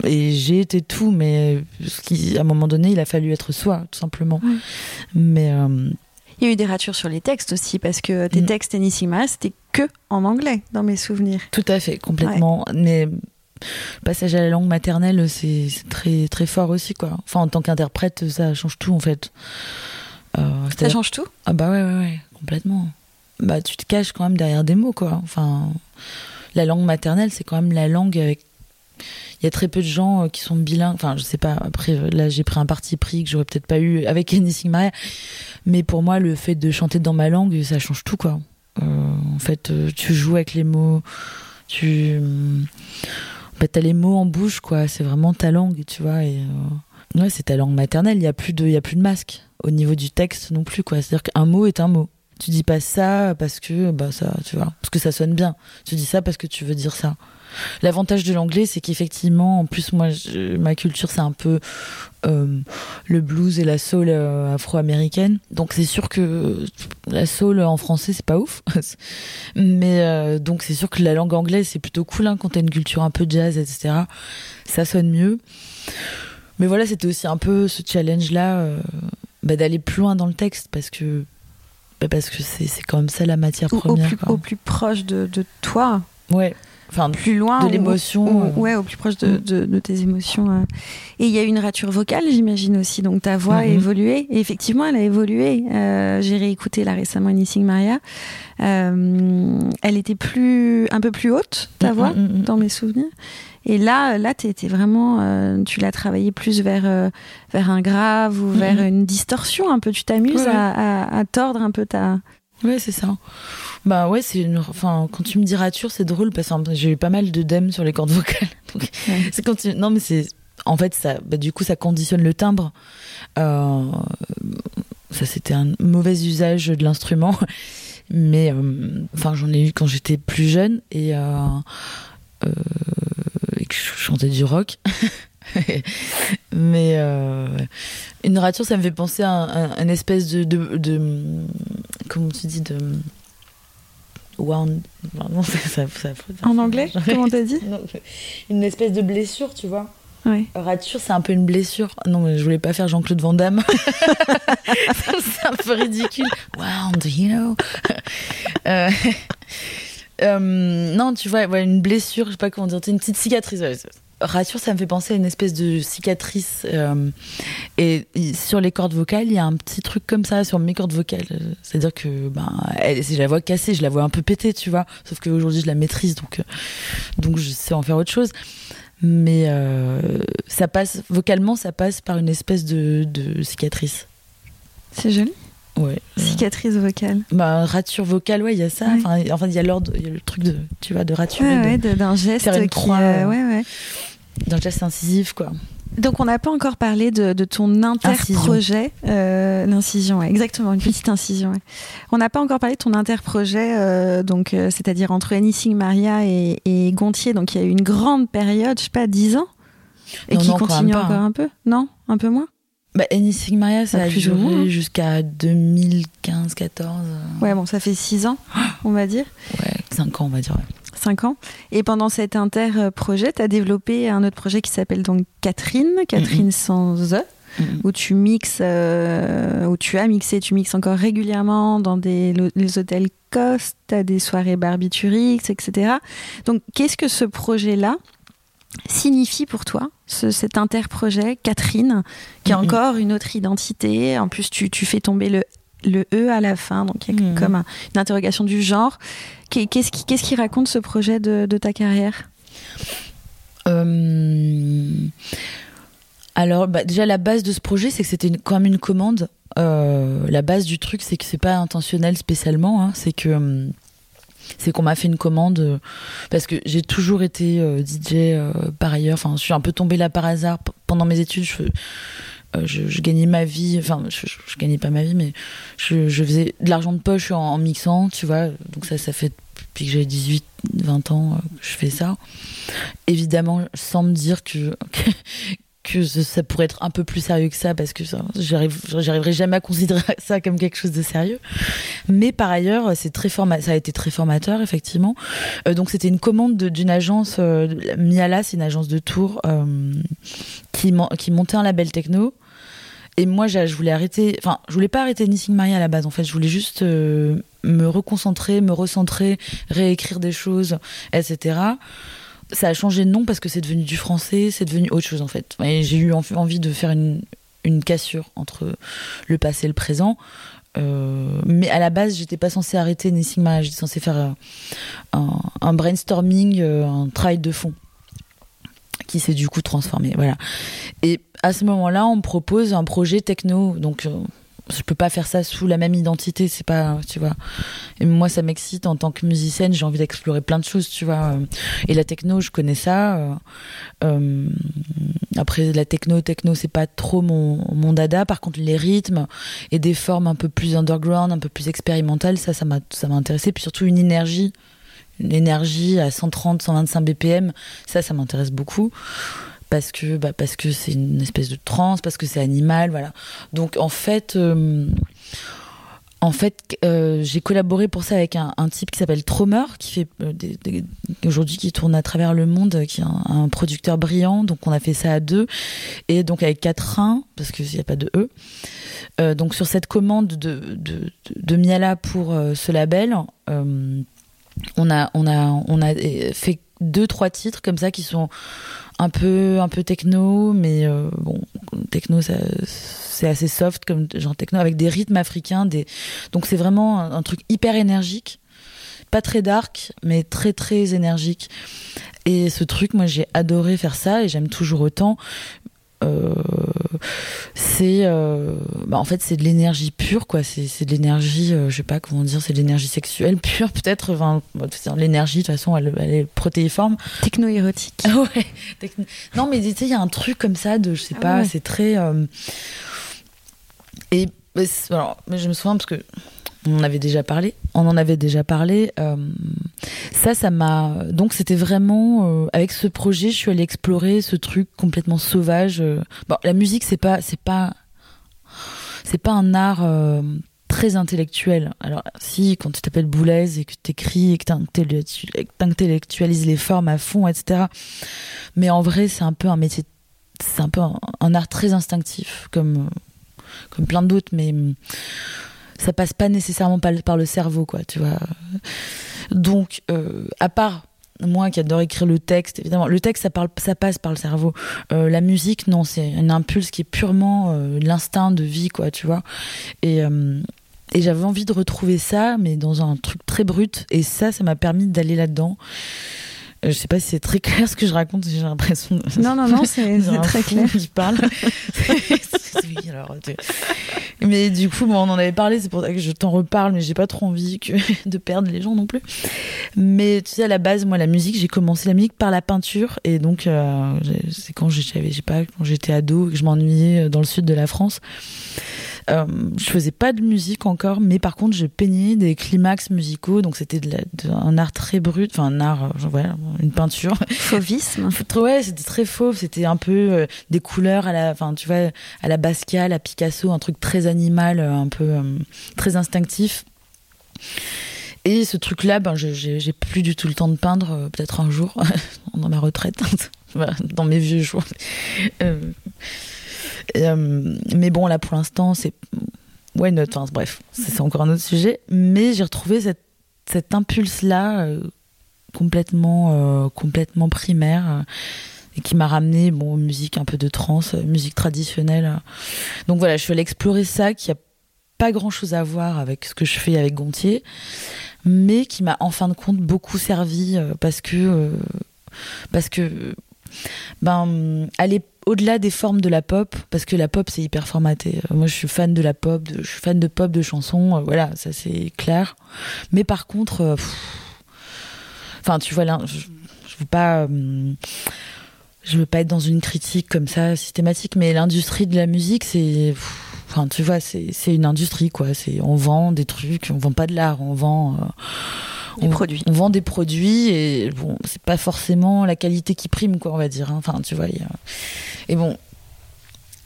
Et j'ai été tout, mais ce qui, à un moment donné, il a fallu être soi, tout simplement. Ouais. Mais euh, Il y a eu des ratures sur les textes aussi, parce que tes Mm. textes Ennising Maya, c'était que en anglais, dans mes souvenirs. tout à fait, complètement. Mais le passage à la langue maternelle, c'est très très fort aussi, quoi. Enfin, en tant qu'interprète, ça change tout, en fait. Euh, Ça change tout? Ah bah ouais, ouais, ouais, complètement. Bah tu te caches quand même derrière des mots, quoi. Enfin, la langue maternelle, c'est quand même la langue avec. Il y a très peu de gens euh, qui sont bilingues. Enfin, je sais pas. Après, euh, là, j'ai pris un parti pris que j'aurais peut-être pas eu avec Anything Maria. Mais pour moi, le fait de chanter dans ma langue, ça change tout, quoi. Euh, en fait, tu joues avec les mots. Tu. Bah, t'as les mots en bouche, quoi. C'est vraiment ta langue, tu vois. Et. Ouais, c'est ta langue maternelle. Il y a plus de, y a plus de masque au niveau du texte non plus, quoi. C'est-à-dire qu'un mot est un mot. Tu dis pas ça parce que, bah ça, tu vois, parce que ça sonne bien. Tu dis ça parce que tu veux dire ça. L'avantage de l'anglais, c'est qu'effectivement, en plus, moi, ma culture, c'est un peu euh, le blues et la soul euh, afro-américaine. Donc, c'est sûr que la soul en français, c'est pas ouf. Mais euh, donc, c'est sûr que la langue anglaise, c'est plutôt cool hein, quand t'as une culture un peu jazz, etc. Ça sonne mieux. Mais voilà, c'était aussi un peu ce challenge-là bah, d'aller plus loin dans le texte parce que parce que c'est c'est quand même ça la matière au première. plus, quoi. au plus proche de, de toi, Ouais. Enfin, plus loin. de l'émotion, euh. Ouais, au plus proche de, Mm. de- de tes émotions. euh. Et il y a eu une rature vocale, j'imagine aussi. Donc ta voix a Mhm. évolué. Et effectivement, elle a évolué. Euh, J'ai réécouté là récemment Anything Maria. Euh, elle était plus, un peu plus haute, ta Mm, voix, mm, mm, mm. dans mes souvenirs. Et là, là, t'étais vraiment, euh, tu l'as travaillé plus vers euh, vers un grave ou vers une distorsion un peu. Tu t'amuses Ouais, à, à- à tordre un peu ta. Ouais, c'est ça. Bah ouais, c'est une. Enfin, quand tu me dis rature, c'est drôle parce que j'ai eu pas mal de dèmes sur les cordes vocales. Donc, Ouais. c'est quand tu... Non, mais c'est. En fait, ça, bah, du coup, ça conditionne le timbre. Euh, Ça, c'était un mauvais usage de l'instrument. Mais, enfin, j'en ai eu quand j'étais plus jeune et, euh, et que je chantais du rock. mais euh, une rature, ça me fait penser à, un- à espèce de, de, de- comment tu dis de wound. Non, ça, ça, ça- En anglais, comment t'as dit Non, Une espèce de blessure, tu vois. Ouais. Rature, c'est un peu une blessure. Non, mais je voulais pas faire Jean-Claude Van Damme. c'est un peu ridicule. Wound, you know. Euh, euh, non, tu vois, une blessure, je sais pas comment dire, une petite cicatrice. Rature, ça me fait penser à une espèce de cicatrice. euh, et sur les cordes vocales, il y a un petit truc comme ça sur mes cordes vocales. C'est-à-dire que ben, elle, si je la vois cassée, je la vois un peu pétée, tu vois. Sauf qu'aujourd'hui, je la maîtrise, donc, euh, donc je sais en faire autre chose. Mais ça passe, vocalement, ça passe par une espèce de, de cicatrice. C'est joli. Ouais. Euh, Cicatrice vocale. bah, rature vocale, ouais, il y a ça. Ouais. Enfin, enfin, il y a l'ordre, le truc de, tu vois, de raturer, Ouais, d'un geste faire une qui, croix, euh, euh, ouais, ouais. d'un geste incisif, quoi. Donc on n'a pas encore parlé de, de ton interprojet, euh, l'incision, exactement, une petite incision. On n'a pas encore parlé de ton interprojet, euh, donc euh, c'est-à-dire entre Anything Maria et, et Gontier. Donc il y a eu une grande période, je sais pas, 10 ans, et Non, qui non, continue encore hein. un peu? Non, un peu moins? Bah, Anything Maria, ça a moins, hein. duré jusqu'à 2015-14. Ouais, bon, ça fait 6 ans, on va dire. Ouais, 5 ans, on va dire. ouais. 5 ans. Et pendant cet interprojet, tu as développé un autre projet qui s'appelle donc Catherine, Catherine sans E. Où tu mixes, euh, où tu as mixé, tu mixes encore régulièrement dans des, les hôtels Coste, t'as des soirées Barbiturix, etc. Donc, qu'est-ce que ce projet-là signifie pour toi, ce- cet interprojet, Catherine, qui a Mhm. encore une autre identité En plus, tu, tu fais tomber le, le E à la fin, donc il y a Mhm. comme un- une interrogation du genre. Qu'est- Qu'est-ce qui, qu'est-ce qui raconte ce projet de, de ta carrière? Euh, Alors, bah, déjà, la base de ce projet, c'est que c'était une- quand même une commande. Euh, la base du truc, c'est que c'est pas intentionnel spécialement. hein. c'est que hum, c'est qu'on m'a fait une commande euh, parce que j'ai toujours été euh, DJ euh, par ailleurs. Enfin, je suis un peu tombée là par hasard pendant mes études. Je, gagnais ma vie. Enfin, je, je, gagnais pas ma vie, mais je, faisais de l'argent de poche en, en mixant, tu vois. Donc ça, ça fait depuis que j'ai 18, 20 ans que je fais ça évidemment sans me dire que que ça pourrait être un peu plus sérieux que ça parce que j'arriverai jamais à considérer ça comme quelque chose de sérieux. Mais par ailleurs c'est très forma ça a été très formateur effectivement. Euh, donc c'était une commande de- d'une agence euh, Miala c'est une agence de tour euh, qui qui montait un label techno. Et moi je voulais arrêter enfin je voulais pas arrêter Nissing Maria à la base en fait. Je voulais juste euh, me reconcentrer me recentrer réécrire des choses etc ça a changé de nom parce que c'est devenu du français, c'est devenu autre chose en fait. J'ai eu en- envie de faire une, cassure entre le passé et le présent. Euh, mais à la base, j'étais pas censée arrêter Nessigma, j'étais censée faire euh, un, brainstorming, euh, un travail de fond qui s'est du coup transformé. Voilà. Et à ce moment-là, on me propose un projet techno, donc je peux pas faire ça sous la même identité, c'est pas, tu vois. Moi, ça m'excite en tant que musicienne, j'ai envie d'explorer plein de choses, tu vois. Et la techno, je connais ça. euh, euh, après, la techno, techno, c'est pas trop mon, mon dada. Par contre, les rythmes et des formes un peu plus underground, un peu plus expérimentales, ça, ça m'a, ça m'a intéressé. Puis surtout une énergie, une énergie à 130, 125 BPM, ça, ça m'intéresse beaucoup. Parce que, bah, parce c'est une espèce de trance, parce que c'est animal, voilà. Donc, en fait, euh, euh, j'ai collaboré pour ça avec un, type qui s'appelle Tromer, qui fait euh, aujourd'hui qui tourne à travers le monde, qui est un, producteur brillant. Donc on a fait ça à deux et donc avec quatre reins parce qu'il n'y a pas de e. Donc sur cette commande de de, Miala pour ce label, on a fait deux trois titres comme ça qui sont un peu un peu techno, mais euh, bon techno c'est assez soft comme genre techno avec des rythmes africains des donc c'est vraiment un truc hyper énergique. Pas très dark mais très très énergique. Et ce truc moi j'ai adoré faire ça et j'aime toujours autant Euh, c'est euh, bah, en fait c'est de l'énergie pure quoi c'est c'est de l'énergie euh, je sais pas comment dire c'est de l'énergie sexuelle pure peut-être enfin l'énergie de toute façon elle, elle est protéiforme Techno-érotique. ah ouais. Non, mais tu sais, il y a un truc comme ça de, je sais Ah pas, ouais. c'est très. Et alors, mais je me souviens parce que on en avait déjà parlé. On en avait déjà parlé. euh, Ça, ça m'a. Donc, c'était vraiment euh, avec ce projet, je suis allée explorer ce truc complètement sauvage. euh. Bon, la musique, c'est pas, pas, un art. très intellectuel. Alors si quand tu t'appelles Boulez et que t'écris et que t'intellectualises les formes à fond, etc. Mais en vrai, c'est un peu un métier, c'est un peu un, art très instinctif, comme comme plein d'autres, mais ça passe pas nécessairement par, le- cerveau, quoi, tu vois. Donc, euh, à part moi qui adore écrire le texte, évidemment, le texte ça parle, ça passe par le cerveau. Euh, la musique, non, c'est un impulse qui est purement euh, l'instinct de vie, quoi, tu vois. Et j'avais envie de retrouver ça, mais dans un truc très brut. Et ça, ça m'a permis d'aller là-dedans. Euh, je sais pas si c'est très clair ce que je raconte, j'ai l'impression. de- Non, non, non, c'est très clair. qui parle. oui, alors, tu- Mais du coup, bon, on en avait parlé, c'est pour ça que je t'en reparle, mais j'ai pas trop envie que... de perdre les gens non plus. Mais tu sais, à la base, moi, la musique, j'ai commencé la musique par la peinture, et donc euh, c'est quand j'avais, pas, quand j'étais ado, que je m'ennuyais dans le sud de la France. Euh, je faisais pas de musique encore, mais par contre, je peignais des climax musicaux, donc c'était un art très brut, enfin un art, euh, voilà, une peinture. Fauvisme. Ouais, c'était très fauve, c'était un peu euh, des couleurs à la, enfin tu vois, à la Basquiat, à Picasso, un truc très animal, euh, un peu euh, très instinctif. Et ce truc-là, ben, je- j'ai plus du tout le temps de peindre, peut-être un jour, dans ma retraite, dans mes vieux jours. Euh, mais bon, là, pour l'instant, c'est. Ouais, not. Enfin, bref, c'est encore un autre sujet. Mais j'ai retrouvé cette, cet impulse-là euh, complètement, euh, complètement primaire et qui m'a ramené bon, musique un peu de trance, musique traditionnelle. Donc voilà, je suis allée explorer ça, qui a pas grand chose à voir avec ce que je fais avec Gontier, mais qui m'a en fin de compte beaucoup servi parce que. parce que ben, aller au-delà des formes de la pop, parce que la pop c'est hyper formaté. Euh, moi je suis fan de la pop, je suis fan de pop, de chansons, euh, voilà, ça c'est clair. Mais par contre, euh, enfin tu vois je, je veux pas. je veux pas être dans une critique comme ça systématique, mais l'industrie de la musique, c'est, enfin, tu vois, c'est une industrie quoi. C'est, on vend des trucs, on vend pas de l'art, on vend, produits. On vend des produits et bon, c'est pas forcément la qualité qui prime, quoi, on va dire. Hein. Enfin, tu vois. Et bon.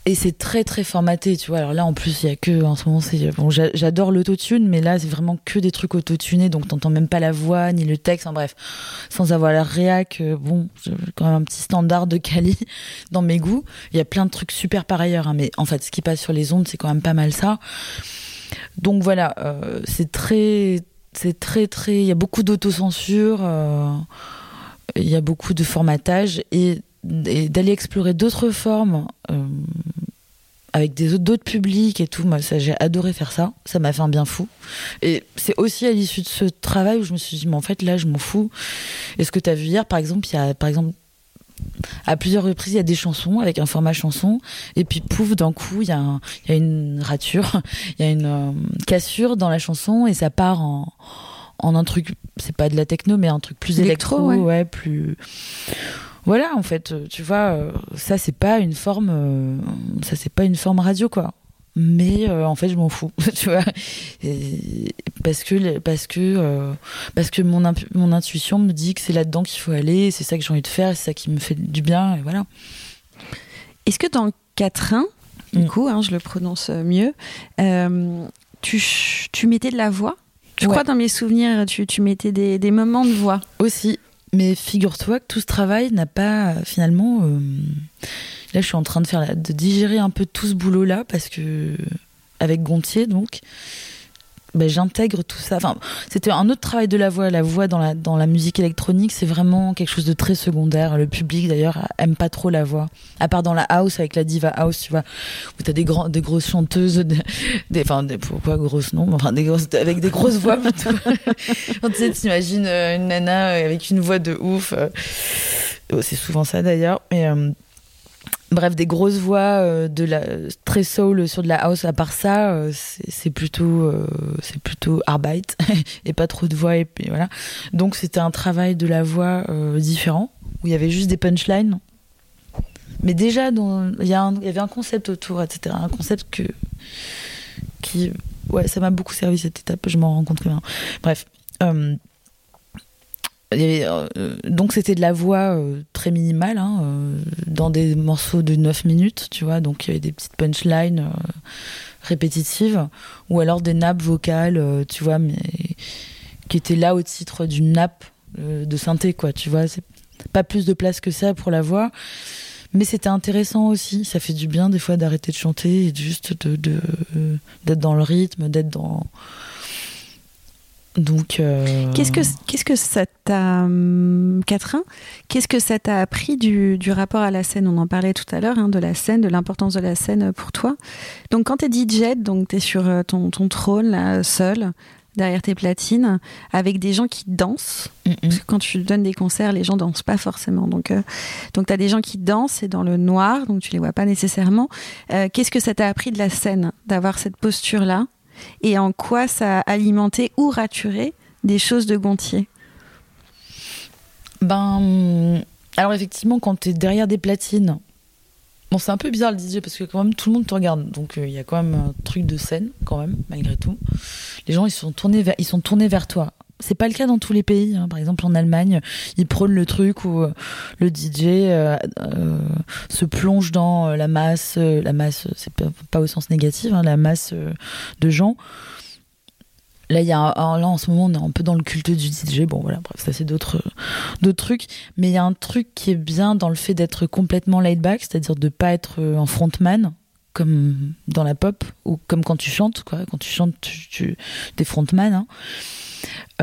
Et c'est très très formaté, tu vois. Alors là, en plus, il y a que, en ce moment, c'est bon. J'adore l'autotune, mais là, c'est vraiment que des trucs autotunés, donc t'entends même pas la voix ni le texte. En bref, sans avoir la réac, euh, bon, quand même un petit standard de quali dans mes goûts. Il y a plein de trucs super par ailleurs, hein, mais en fait, ce qui passe sur les ondes, c'est quand même pas mal ça. Donc voilà, euh, c'est très c'est très très. Il y a beaucoup d'autocensure, euh, il y a beaucoup de formatage et, d'aller explorer d'autres formes euh, avec des d'autres publics et tout. Moi, j'ai adoré faire ça. Ça m'a fait un bien fou. Et c'est aussi à l'issue de ce travail où je me suis dit, mais en fait, là, je m'en fous. Et ce que tu as vu hier, par exemple, il y a par exemple à plusieurs reprises, il y a des chansons avec un format chanson, et puis pouf, d'un coup, il y, a il y a une rature, il y a une euh, cassure dans la chanson, et ça part en, en un truc, c'est pas de la techno, mais un truc plus électro, ouais. plus. Voilà, en fait, tu vois, euh, ça c'est pas une forme, euh, ça c'est pas une forme radio, quoi mais euh, en fait je m'en fous tu vois. Parce que parce que euh, parce que mon mon intuition me dit que c'est là-dedans qu'il faut aller c'est ça que j'ai envie de faire c'est ça qui me fait du bien et voilà. Est-ce que dans Quatrain du mm. coup hein, je le prononce mieux euh, tu, tu mettais de la voix? Je crois dans mes souvenirs tu, tu mettais des, des moments de voix. Aussi. Mais figure-toi que tout ce travail n'a pas finalement Là, je suis en train de faire de digérer un peu tout ce boulot là parce que avec Gontier donc ben, j'intègre tout ça. Enfin, c'était un autre travail de la voix. La voix dans la, dans la musique électronique, c'est vraiment quelque chose de très secondaire. Le public, d'ailleurs, aime pas trop la voix. À part dans la house, avec la diva house, tu vois, où t'as des, grands, des grosses chanteuses, des, enfin, des, pourquoi grosses, non, enfin, des grosses, avec des grosses voix plutôt. tu sais, t'imagines euh, une nana avec une voix de ouf. Euh, c'est souvent ça d'ailleurs. Mais, euh, Bref, des grosses voix euh, de la très soul sur de la house. À part ça, euh, c'est plutôt euh, c'est plutôt arbeit et pas trop de voix et voilà. Donc c'était un travail de la voix différent où il y avait juste des punchlines. Mais déjà, il y, y, avait un concept autour, etc. Un concept que qui ouais, ça m'a beaucoup servi cette étape. Je m'en rends compte bien. Bref. Donc c'était de la voix euh, très minimale hein, euh, dans des morceaux de 9 minutes, tu vois, donc il y avait des petites punchlines répétitives. Ou alors des nappes vocales, tu vois, mais qui étaient là au titre d'une nappe de synthé, quoi, tu vois, c'est pas plus de place que ça pour la voix. Mais c'était intéressant aussi, ça fait du bien des fois d'arrêter de chanter et juste d'être dans le rythme, d'être dans donc, euh, qu'est-ce que qu'est-ce que ça t'a, hum, Catherine Qu'est-ce que ça t'a appris du, du, rapport à la scène? On en parlait tout à l'heure hein, de la scène, de l'importance de la scène pour toi. Donc, quand t'es DJ, donc t'es sur euh, ton, ton trône là, seul, derrière tes platines, avec des gens qui dansent. Parce que quand tu donnes des concerts, les gens dansent pas forcément. Donc, euh, donc t'as des gens qui dansent et dans le noir, donc tu les vois pas nécessairement. Euh, qu'est-ce que ça t'a appris de la scène, d'avoir cette posture là et en quoi ça a alimenté ou raturé des choses de Gontier. Ben, alors effectivement, quand tu es derrière des platines, bon, c'est un peu bizarre le DJ parce que quand même tout le monde te regarde, donc euh, il y a quand même un truc de scène, quand même, malgré tout. Les gens, ils ils sont tournés vers toi c'est pas le cas dans tous les pays. Hein. Par exemple, en Allemagne, ils prônent le truc où euh, le DJ euh, euh, se plonge dans la masse, la masse, c'est pas, au sens négatif, hein, la masse de gens. Là, il y a là en ce moment, on est un peu dans le culte du DJ. Bon, voilà, bref, ça c'est d'autres trucs. Mais il y a un truc qui est bien dans le fait d'être complètement laid back, c'est-à-dire de pas être un frontman comme dans la pop, ou comme quand tu chantes, quoi. Quand tu chantes, tu, tu frontman, hein.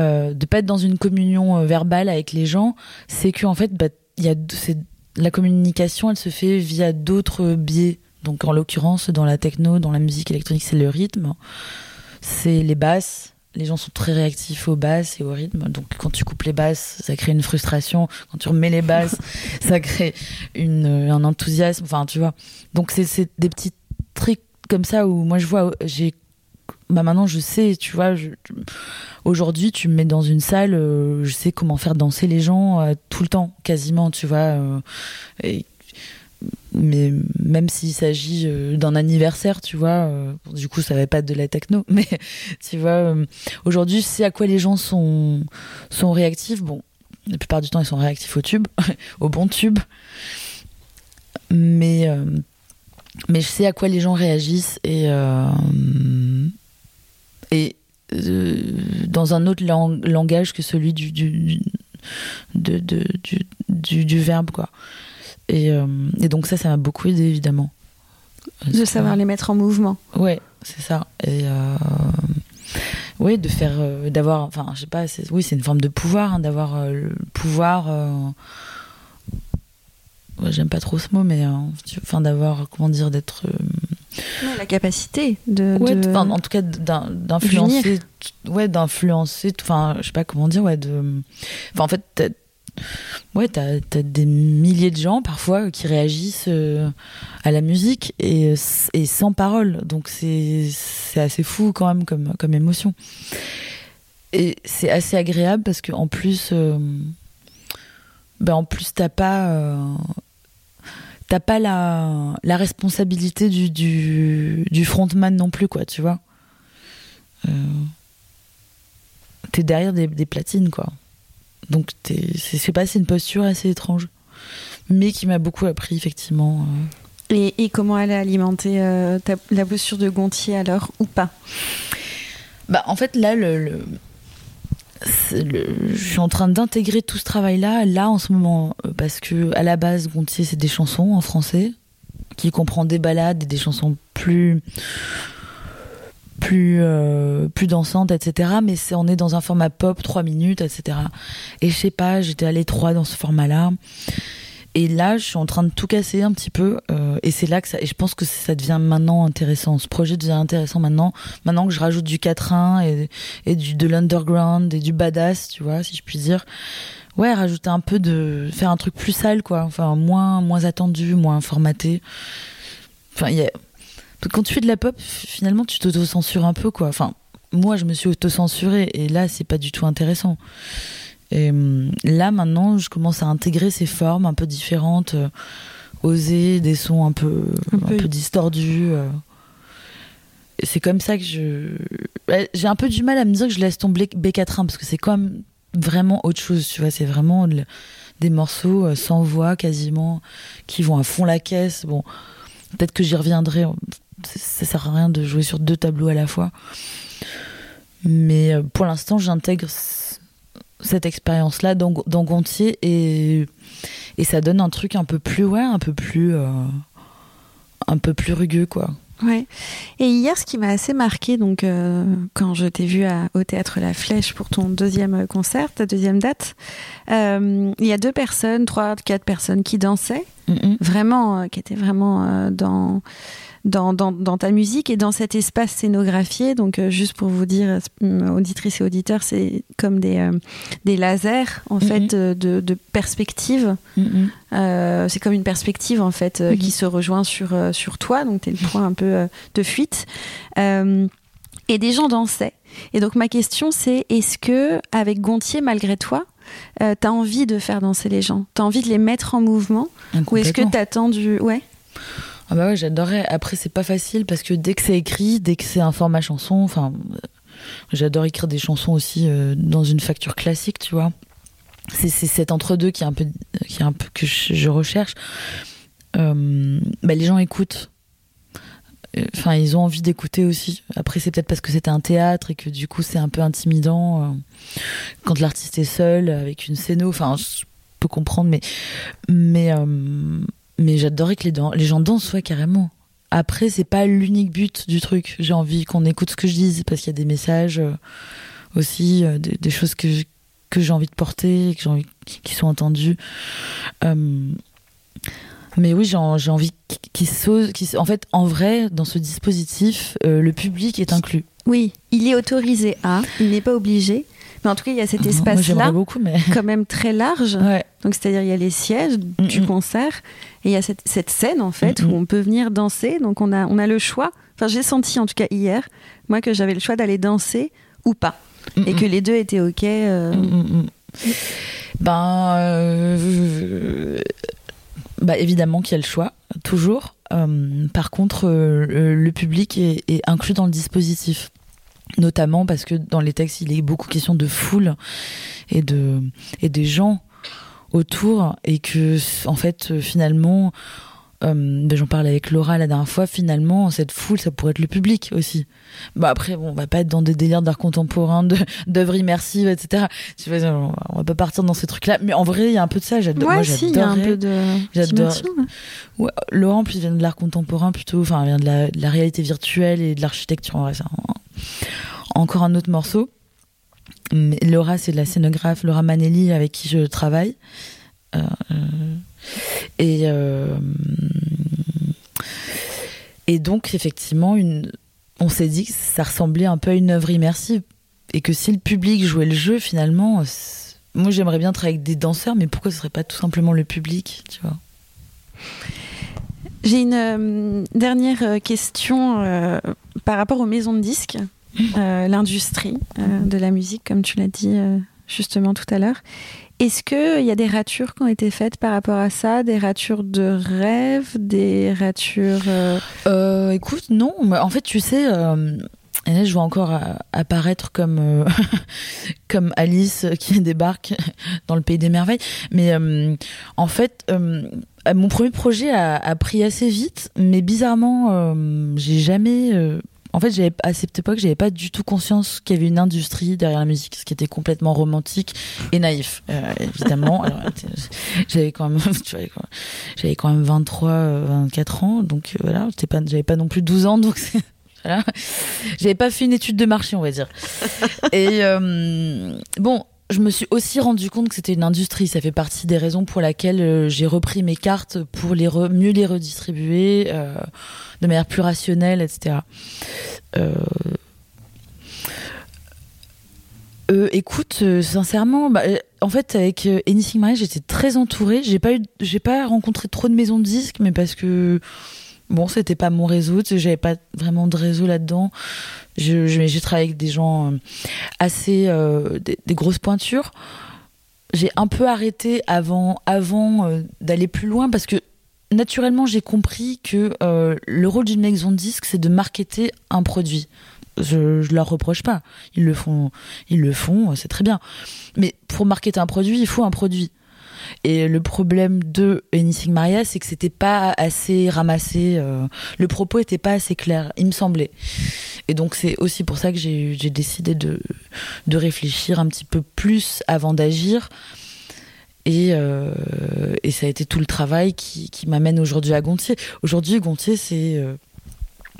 Euh, de pas être dans une communion euh, verbale avec les gens, c'est que en fait, bah, y a, la communication, elle se fait via d'autres biais. Donc en l'occurrence, dans la techno, dans la musique électronique, c'est le rythme, c'est les basses. Les gens sont très réactifs aux basses et au rythme. Donc quand tu coupes les basses, ça crée une frustration. Quand tu remets les basses, ça crée une, un enthousiasme. Enfin, tu vois. Donc c'est, c'est des petits trucs comme ça où moi je vois, j'ai bah maintenant je sais, tu vois, aujourd'hui tu me mets dans une salle, euh, je sais comment faire danser les gens euh, tout le temps, quasiment, tu vois. euh, mais même s'il s'agit d'un anniversaire, tu vois, du coup ça va pas être de la techno, mais tu vois, aujourd'hui je sais à quoi les gens sont, sont réactifs. Bon, la plupart du temps ils sont réactifs au tube, au bon tube, mais mais je sais à quoi les gens réagissent et et euh, dans un autre lang- langage que celui du du du, du, verbe quoi. Et, euh, et donc ça ça m'a beaucoup aidé évidemment. De savoir les mettre en mouvement. ouais c'est ça. Et euh, ouais de faire euh, d'avoir enfin je sais pas oui c'est une forme de pouvoir hein, d'avoir euh, le pouvoir euh, ouais, j'aime pas trop ce mot mais euh, enfin d'avoir comment dire d'être euh, Ouais, la capacité de. ouais, de- enfin, en tout cas d'in- d'influencer ouais d'influencer enfin je sais pas comment dire ouais de enfin en fait t'as, ouais t'as, t'as des milliers de gens parfois qui réagissent euh, à la musique et, et sans parole donc c'est c'est assez fou quand même comme comme émotion et c'est assez agréable parce que en plus euh, ben en plus t'as pas euh, t'as pas la, la responsabilité du, du, du frontman non plus, quoi, tu vois. Euh, t'es derrière des, des platines, quoi. Donc, t'es, c'est, pas, c'est une posture assez étrange. Mais qui m'a beaucoup appris, effectivement. euh. Et, et comment elle a alimenté euh, ta- la posture de Gontier alors ou pas? Bah, en fait, là, le, je suis en train d'intégrer tout ce travail-là, là, en ce moment, euh, parce que à la base, Gontier, c'est des chansons en français, qui comprend des ballades et des chansons plus plus euh, plus dansantes, etc. Mais on est dans un format pop, 3 minutes, etc. Et je sais pas, j'étais à l'étroit dans ce format-là. Et là, je suis en train de tout casser un petit peu. euh, et c'est là que je pense que ça devient maintenant intéressant. Ce projet devient intéressant maintenant. Maintenant que je rajoute du 4-1 et, et du, de l'underground et du badass, tu vois, si je puis dire. Ouais, rajouter un peu de. Faire un truc plus sale, quoi. Enfin, moins, moins attendu, moins formaté. Enfin, il y a. Quand tu fais de la pop, finalement, tu t'auto-censures un peu, quoi. Enfin, moi, je me suis auto-censurée. Et là, c'est pas du tout intéressant. Et hum, là, maintenant, je commence à intégrer ces formes un peu différentes, euh, oser des sons un peu, Un un peu- distordus. euh. C'est comme ça que je. J'ai un peu du mal à me dire que je laisse tomber B4.1 parce que c'est quand même vraiment autre chose, tu vois. C'est vraiment le- des morceaux euh, sans voix quasiment qui vont à fond la caisse. Bon, peut-être que j'y reviendrai. Ça, ça sert à rien de jouer sur deux tableaux à la fois. Mais euh, pour l'instant, j'intègre cette expérience-là dans, dans Gontier et, et ça donne un truc un peu plus, ouais, un peu plus, euh, un peu plus rugueux, quoi. Ouais. Et hier, ce qui m'a assez marqué, donc euh, quand je t'ai vu à- au théâtre La Flèche pour ton deuxième concert, ta deuxième date, euh, il y a deux personnes, trois, quatre personnes qui dansaient, Mhm. vraiment, euh, qui étaient vraiment dans, dans, dans, dans ta musique et dans cet espace scénographié. Donc, euh, juste pour vous dire, euh, auditrices et auditeurs, c'est comme des, euh, des lasers, en Mhm. fait, de, de perspective. Mhm. Euh, c'est comme une perspective en fait qui se rejoint sur sur toi, donc t'es le point un peu de fuite. Et des gens dansaient. Et donc ma question c'est est-ce que avec Gontier malgré toi, euh, t'as envie de faire danser les gens, t'as envie de les mettre en mouvement, ou est-ce que t'attends du ouais Ah bah ouais, j'adorais. Après, c'est pas facile parce que dès que c'est écrit, dès que c'est un format chanson, enfin, euh, j'adore écrire des chansons aussi euh, dans une facture classique, tu vois. C'est cet entre-deux qui est un peu, qui est un peu que je, recherche. Euh, bah, les gens écoutent. Euh, Enfin, ils ont envie d'écouter aussi. Après, c'est peut-être parce que c'était un théâtre et que du coup, c'est un peu intimidant quand l'artiste est seul avec une scéno. Enfin, je peux comprendre, mais mais mais j'adorais que les, gens dansent, ouais, carrément. Après, c'est pas l'unique but du truc. J'ai envie qu'on écoute ce que je dis parce qu'il y a des messages euh, aussi, euh, des, des, choses que que j'ai envie de porter, que j'ai envie qui sont entendues. Euh, mais oui, j'ai envie qu'il qu en fait, en vrai, dans ce dispositif, le public est inclus. Oui, il est autorisé à, il n'est pas obligé. Mais en tout cas, il y a cet espace-là, mais... quand même très large. Ouais. Donc, c'est-à-dire, il y a les sièges mm -mm. du concert et il y a cette, cette scène, en fait, mm où on peut venir danser. Donc, on a, on a le choix. Enfin, j'ai senti, en tout cas hier, moi, que j'avais le choix d'aller danser ou pas. Et que les deux étaient OK. Euh... Ben. Euh, bah, évidemment qu'il y a le choix, toujours. Euh, par contre, euh, le public est, est, inclus dans le dispositif. Notamment parce que dans les textes, il est beaucoup question de foule et, de, et des gens autour. Et que, en fait, finalement, euh, j'en parlais avec Laura la dernière fois, finalement, cette foule, ça pourrait être le public aussi. Bah après, bon, on va pas être dans des délires d'art contemporain, d'œuvres immersives, etc. Tu vois, on va pas partir dans ces trucs-là. Mais en vrai, il y a un peu de ça. J'adore. Ouais, moi, si, il y a un peu de. J'adore. Ouais, Laurent, puis vient de l'art contemporain plutôt, enfin, vient de la, de la, réalité virtuelle et de l'architecture. En vrai, c'est encore un autre morceau. Laura, c'est la scénographe, Laura Manelli, avec qui je travaille. Euh, et, euh, et donc, effectivement, on s'est dit que ça ressemblait un peu à une œuvre immersive. Et que si le public jouait le jeu, finalement, moi j'aimerais bien travailler avec des danseurs, mais pourquoi ce serait pas tout simplement le public, J'ai une euh, dernière question euh, par rapport aux maisons de disques, euh, l'industrie de la musique, comme tu l'as dit justement tout à l'heure. Est-ce qu'il y a des ratures qui ont été faites par rapport à ça? Des ratures de rêve? Des ratures... Euh... Euh, écoute, non. En fait, tu sais... Euh, je vois encore apparaître comme, euh, comme Alice qui débarque dans le pays des merveilles. Mais en fait, mon premier projet a, pris assez vite, mais bizarrement, j'ai jamais en fait, j'avais à cette époque, j'avais pas du tout conscience qu'il y avait une industrie derrière la musique, ce qui était complètement romantique et naïf, euh, évidemment. j'avais quand même, j'avais quand même 23, 24 ans, donc euh, voilà, pas, j'avais pas non plus 12 ans, donc voilà, j'avais pas fait une étude de marché, on va dire. Et euh, bon, je me suis aussi rendu compte que c'était une industrie. Ça fait partie des raisons pour lesquelles euh, j'ai repris mes cartes pour les mieux les redistribuer euh, de manière plus rationnelle, etc. Euh, écoute, sincèrement, bah, en fait, avec Anything Marie, j'étais très entourée. J'ai pas j'ai pas rencontré trop de maisons de disques, mais parce que bon, c'était pas mon réseau, j'avais pas vraiment de réseau là-dedans. J'ai je, je, travaillé avec des gens assez, euh, des, grosses pointures. J'ai un peu arrêté avant, avant euh, d'aller plus loin parce que naturellement, j'ai compris que euh, le rôle d'une maison de disque, c'est de marketer un produit. Je, je leur reproche pas. Ils le font, ils le font, c'est très bien. Mais pour marketer un produit, il faut un produit. Et le problème de Anything Maria, c'est que c'était pas assez ramassé. Euh, le propos était pas assez clair, il me semblait. Et donc c'est aussi pour ça que j'ai décidé de, réfléchir un petit peu plus avant d'agir. Et, euh, ça a été tout le travail qui, qui m'amène aujourd'hui à Gontier. Aujourd'hui, Gontier, c'est. Euh,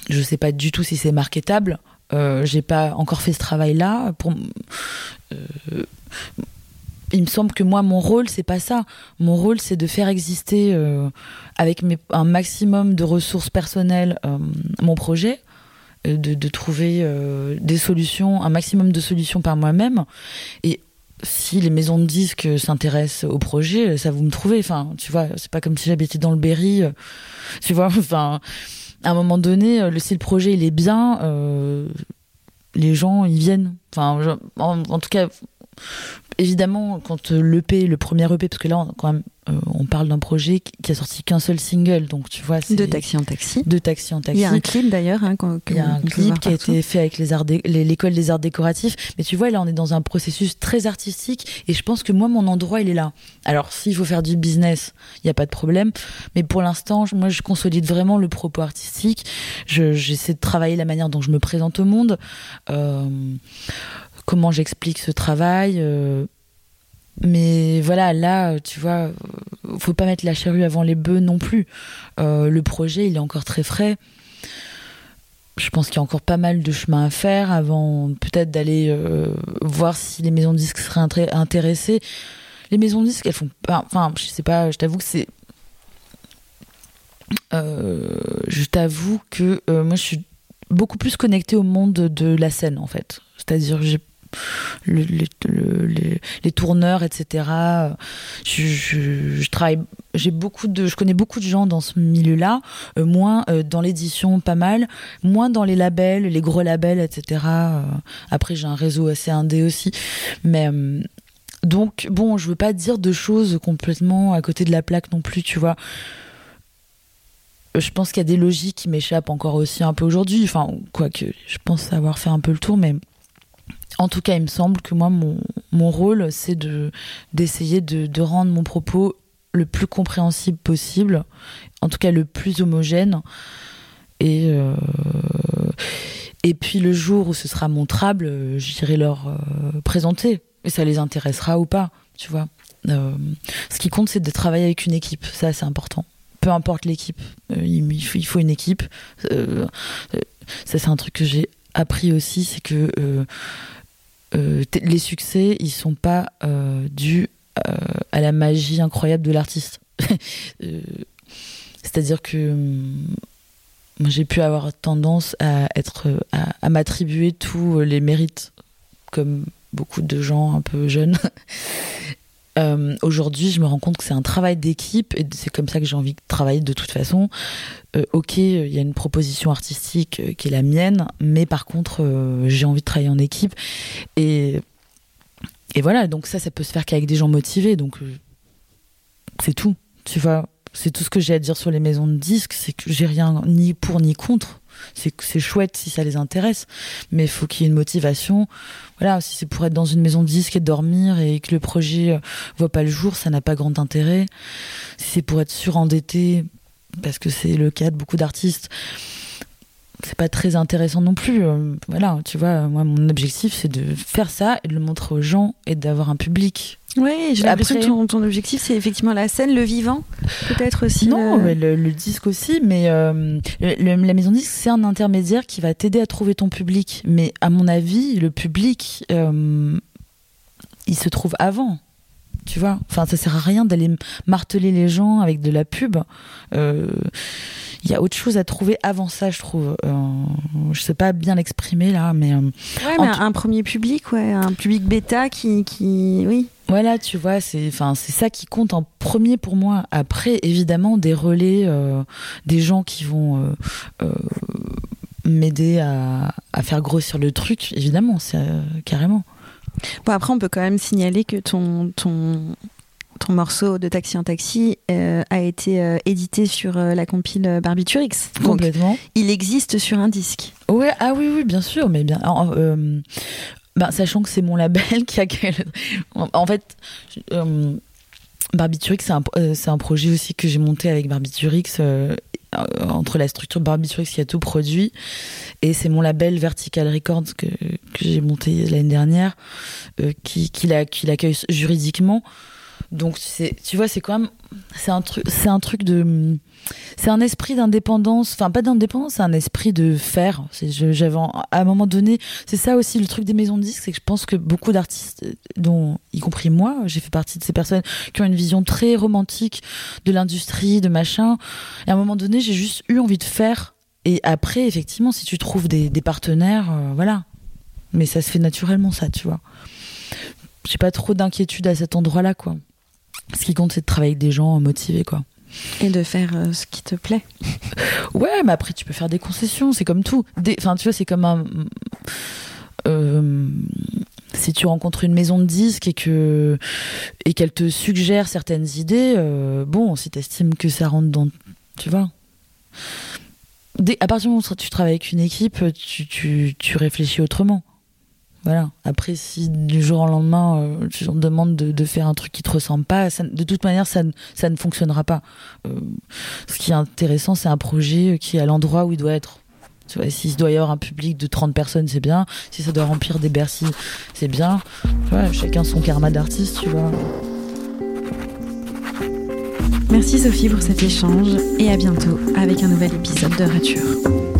je sais pas du tout si c'est marketable. Euh, j'ai pas encore fait ce travail-là. Pour, euh, il me semble que moi, mon rôle, c'est pas ça. Mon rôle, c'est de faire exister euh, avec un maximum de ressources personnelles euh, mon projet, euh, de, trouver des solutions, un maximum de solutions par moi-même. Et si les maisons de disques s'intéressent au projet, ça vous me trouvez. Enfin, tu vois, c'est pas comme si j'habitais dans le Berry. Tu vois, enfin, à un moment donné, le, si le projet il est bien, les gens ils viennent. Enfin, en, en tout cas évidemment, quand l'EP, le premier EP, parce que là, on, quand même, euh, on parle d'un projet qui a sorti qu'un seul single, donc tu vois, de taxi en taxi. De taxi en taxi. Il y a un clip d'ailleurs. Hein, Il y a un clip qui a été fait avec les arts, l'école des arts décoratifs. Mais tu vois, là, on est dans un processus très artistique, et je pense que moi, mon endroit, il est là. Alors, s'il faut faire du business, il n'y a pas de problème. Mais pour l'instant, moi, je consolide vraiment le propos artistique. J'essaie de travailler la manière dont je me présente au monde. Euh, comment j'explique ce travail. Euh, mais voilà, là, tu vois, faut pas mettre la charrue avant les bœufs non plus. Euh, le projet, il est encore très frais. je pense qu'il y a encore pas mal de chemin à faire avant peut-être d'aller euh, voir si les maisons de disques seraient intéressées. Les maisons de disques, elles font pas. Enfin, je sais pas, je t'avoue que c'est. Je t'avoue que moi, je suis beaucoup plus connectée au monde de la scène, en fait. C'est-à-dire, j'ai les, tourneurs, etc. Je, travaille, j'ai beaucoup de, je connais beaucoup de gens dans ce milieu-là, euh, moins euh, dans l'édition, pas mal, moins dans les labels, les gros labels, etc. Euh, après, j'ai un réseau assez indé aussi, mais donc bon, je veux pas dire de choses complètement à côté de la plaque non plus, tu vois je pense qu'il y a des logiques qui m'échappent encore aussi un peu aujourd'hui. Enfin, quoique, je pense avoir fait un peu le tour, mais en tout cas, il me semble que moi, mon, rôle, c'est de, d'essayer de, rendre mon propos le plus compréhensible possible, en tout cas le plus homogène. Et, euh, et puis le jour où ce sera montrable, j'irai leur euh, présenter. Et ça les intéressera ou pas, tu vois. Euh, ce qui compte, c'est de travailler avec une équipe. Ça, c'est important. Peu importe l'équipe, il, faut une équipe. ça, c'est un truc que j'ai appris aussi, c'est que les succès, ils sont pas euh, dus euh, à la magie incroyable de l'artiste. C'est-à-dire que hum, j'ai pu avoir tendance à à m'attribuer tous les mérites comme beaucoup de gens un peu jeunes Euh, aujourd'hui, je me rends compte que c'est un travail d'équipe et c'est comme ça que j'ai envie de travailler de toute façon. Euh, ok, il y a une proposition artistique euh, qui est la mienne, mais par contre, j'ai envie de travailler en équipe. Et, et voilà, donc ça, ça peut se faire qu'avec des gens motivés. Donc, c'est tout. Tu vois, c'est tout ce que j'ai à dire sur les maisons de disques. C'est que j'ai rien ni pour ni contre c'est chouette si ça les intéresse, mais il faut qu'il y ait une motivation. Voilà, si c'est pour être dans une maison de disque et dormir et que le projet euh, voit pas le jour, ça n'a pas grand intérêt. Si c'est pour être surendetté, parce que c'est le cas de beaucoup d'artistes, c'est pas très intéressant non plus. Euh, voilà, tu vois, moi mon objectif c'est de faire ça et de le montrer aux gens et d'avoir un public oui, j'ai l'impression que ton, objectif, c'est effectivement la scène, le vivant, peut-être aussi. Non, le... disque aussi, mais euh, la maison disque, c'est un intermédiaire qui va t'aider à trouver ton public. Mais à mon avis, le public, euh, il se trouve avant. Tu vois Enfin, ça sert à rien d'aller marteler les gens avec de la pub. Euh, il y a autre chose à trouver avant ça, je trouve. Euh, je sais pas bien l'exprimer là, mais. Euh, ouais, mais un, premier public, ouais, un public bêta qui, qui, oui. Voilà, tu vois, c'est, enfin, c'est ça qui compte en premier pour moi. Après, évidemment, des relais, euh, des gens qui vont m'aider à, à, faire grossir le truc, évidemment, c'est carrément. Bon, après, on peut quand même signaler que ton, ton, ton morceau de Taxi en Taxi euh, a été euh, édité sur euh, la compile Barbiturix. Complètement. il existe sur un disque. Ouais, ah oui, oui, bien sûr, mais bien. Ben, sachant que c'est mon label qui a. en fait. Barbiturix, c'est un, un, projet aussi que j'ai monté avec Barbiturix entre la structure Barbiturix qui a tout produit et c'est mon label Vertical Records que, que j'ai monté l'année dernière qui, qui l'accueille juridiquement donc tu vois, c'est quand même, c'est un truc, c'est un truc de, c'est un esprit d'indépendance, enfin pas d'indépendance, c'est un esprit de faire. j'avais à un moment donné, c'est ça aussi le truc des maisons de disques, c'est que je pense que beaucoup d'artistes, dont y compris moi, j'ai fait partie de ces personnes qui ont une vision très romantique de l'industrie, de machin. Et à un moment donné, j'ai juste eu envie de faire. Et après, effectivement, si tu trouves des, partenaires, euh, voilà. Mais ça se fait naturellement, ça, tu vois. J'ai pas trop d'inquiétude à cet endroit-là, quoi. Ce qui compte, c'est de travailler avec des gens motivés, quoi. Et de faire euh, ce qui te plaît. ouais, mais après, tu peux faire des concessions, c'est comme tout. Enfin, tu vois, c'est comme un. Euh, si tu rencontres une maison de disques et que et qu'elle te suggère certaines idées, euh, bon, si tu estimes que ça rentre dans, tu vois. à partir du moment où tu travailles avec une équipe, tu, tu, tu réfléchis autrement. Voilà. Après, si du jour au lendemain, euh, tu te demandes de, faire un truc qui te ressemble pas, de toute manière, ça, ça ne fonctionnera pas. Euh, ce qui est intéressant, c'est un projet qui est à l'endroit où il doit être. Tu vois, doit y avoir un public de 30 personnes, c'est bien. Si ça doit remplir des Bercy, c'est bien. chacun son karma d'artiste, tu vois. Merci Sophie pour cet échange et à bientôt avec un nouvel épisode de Rature.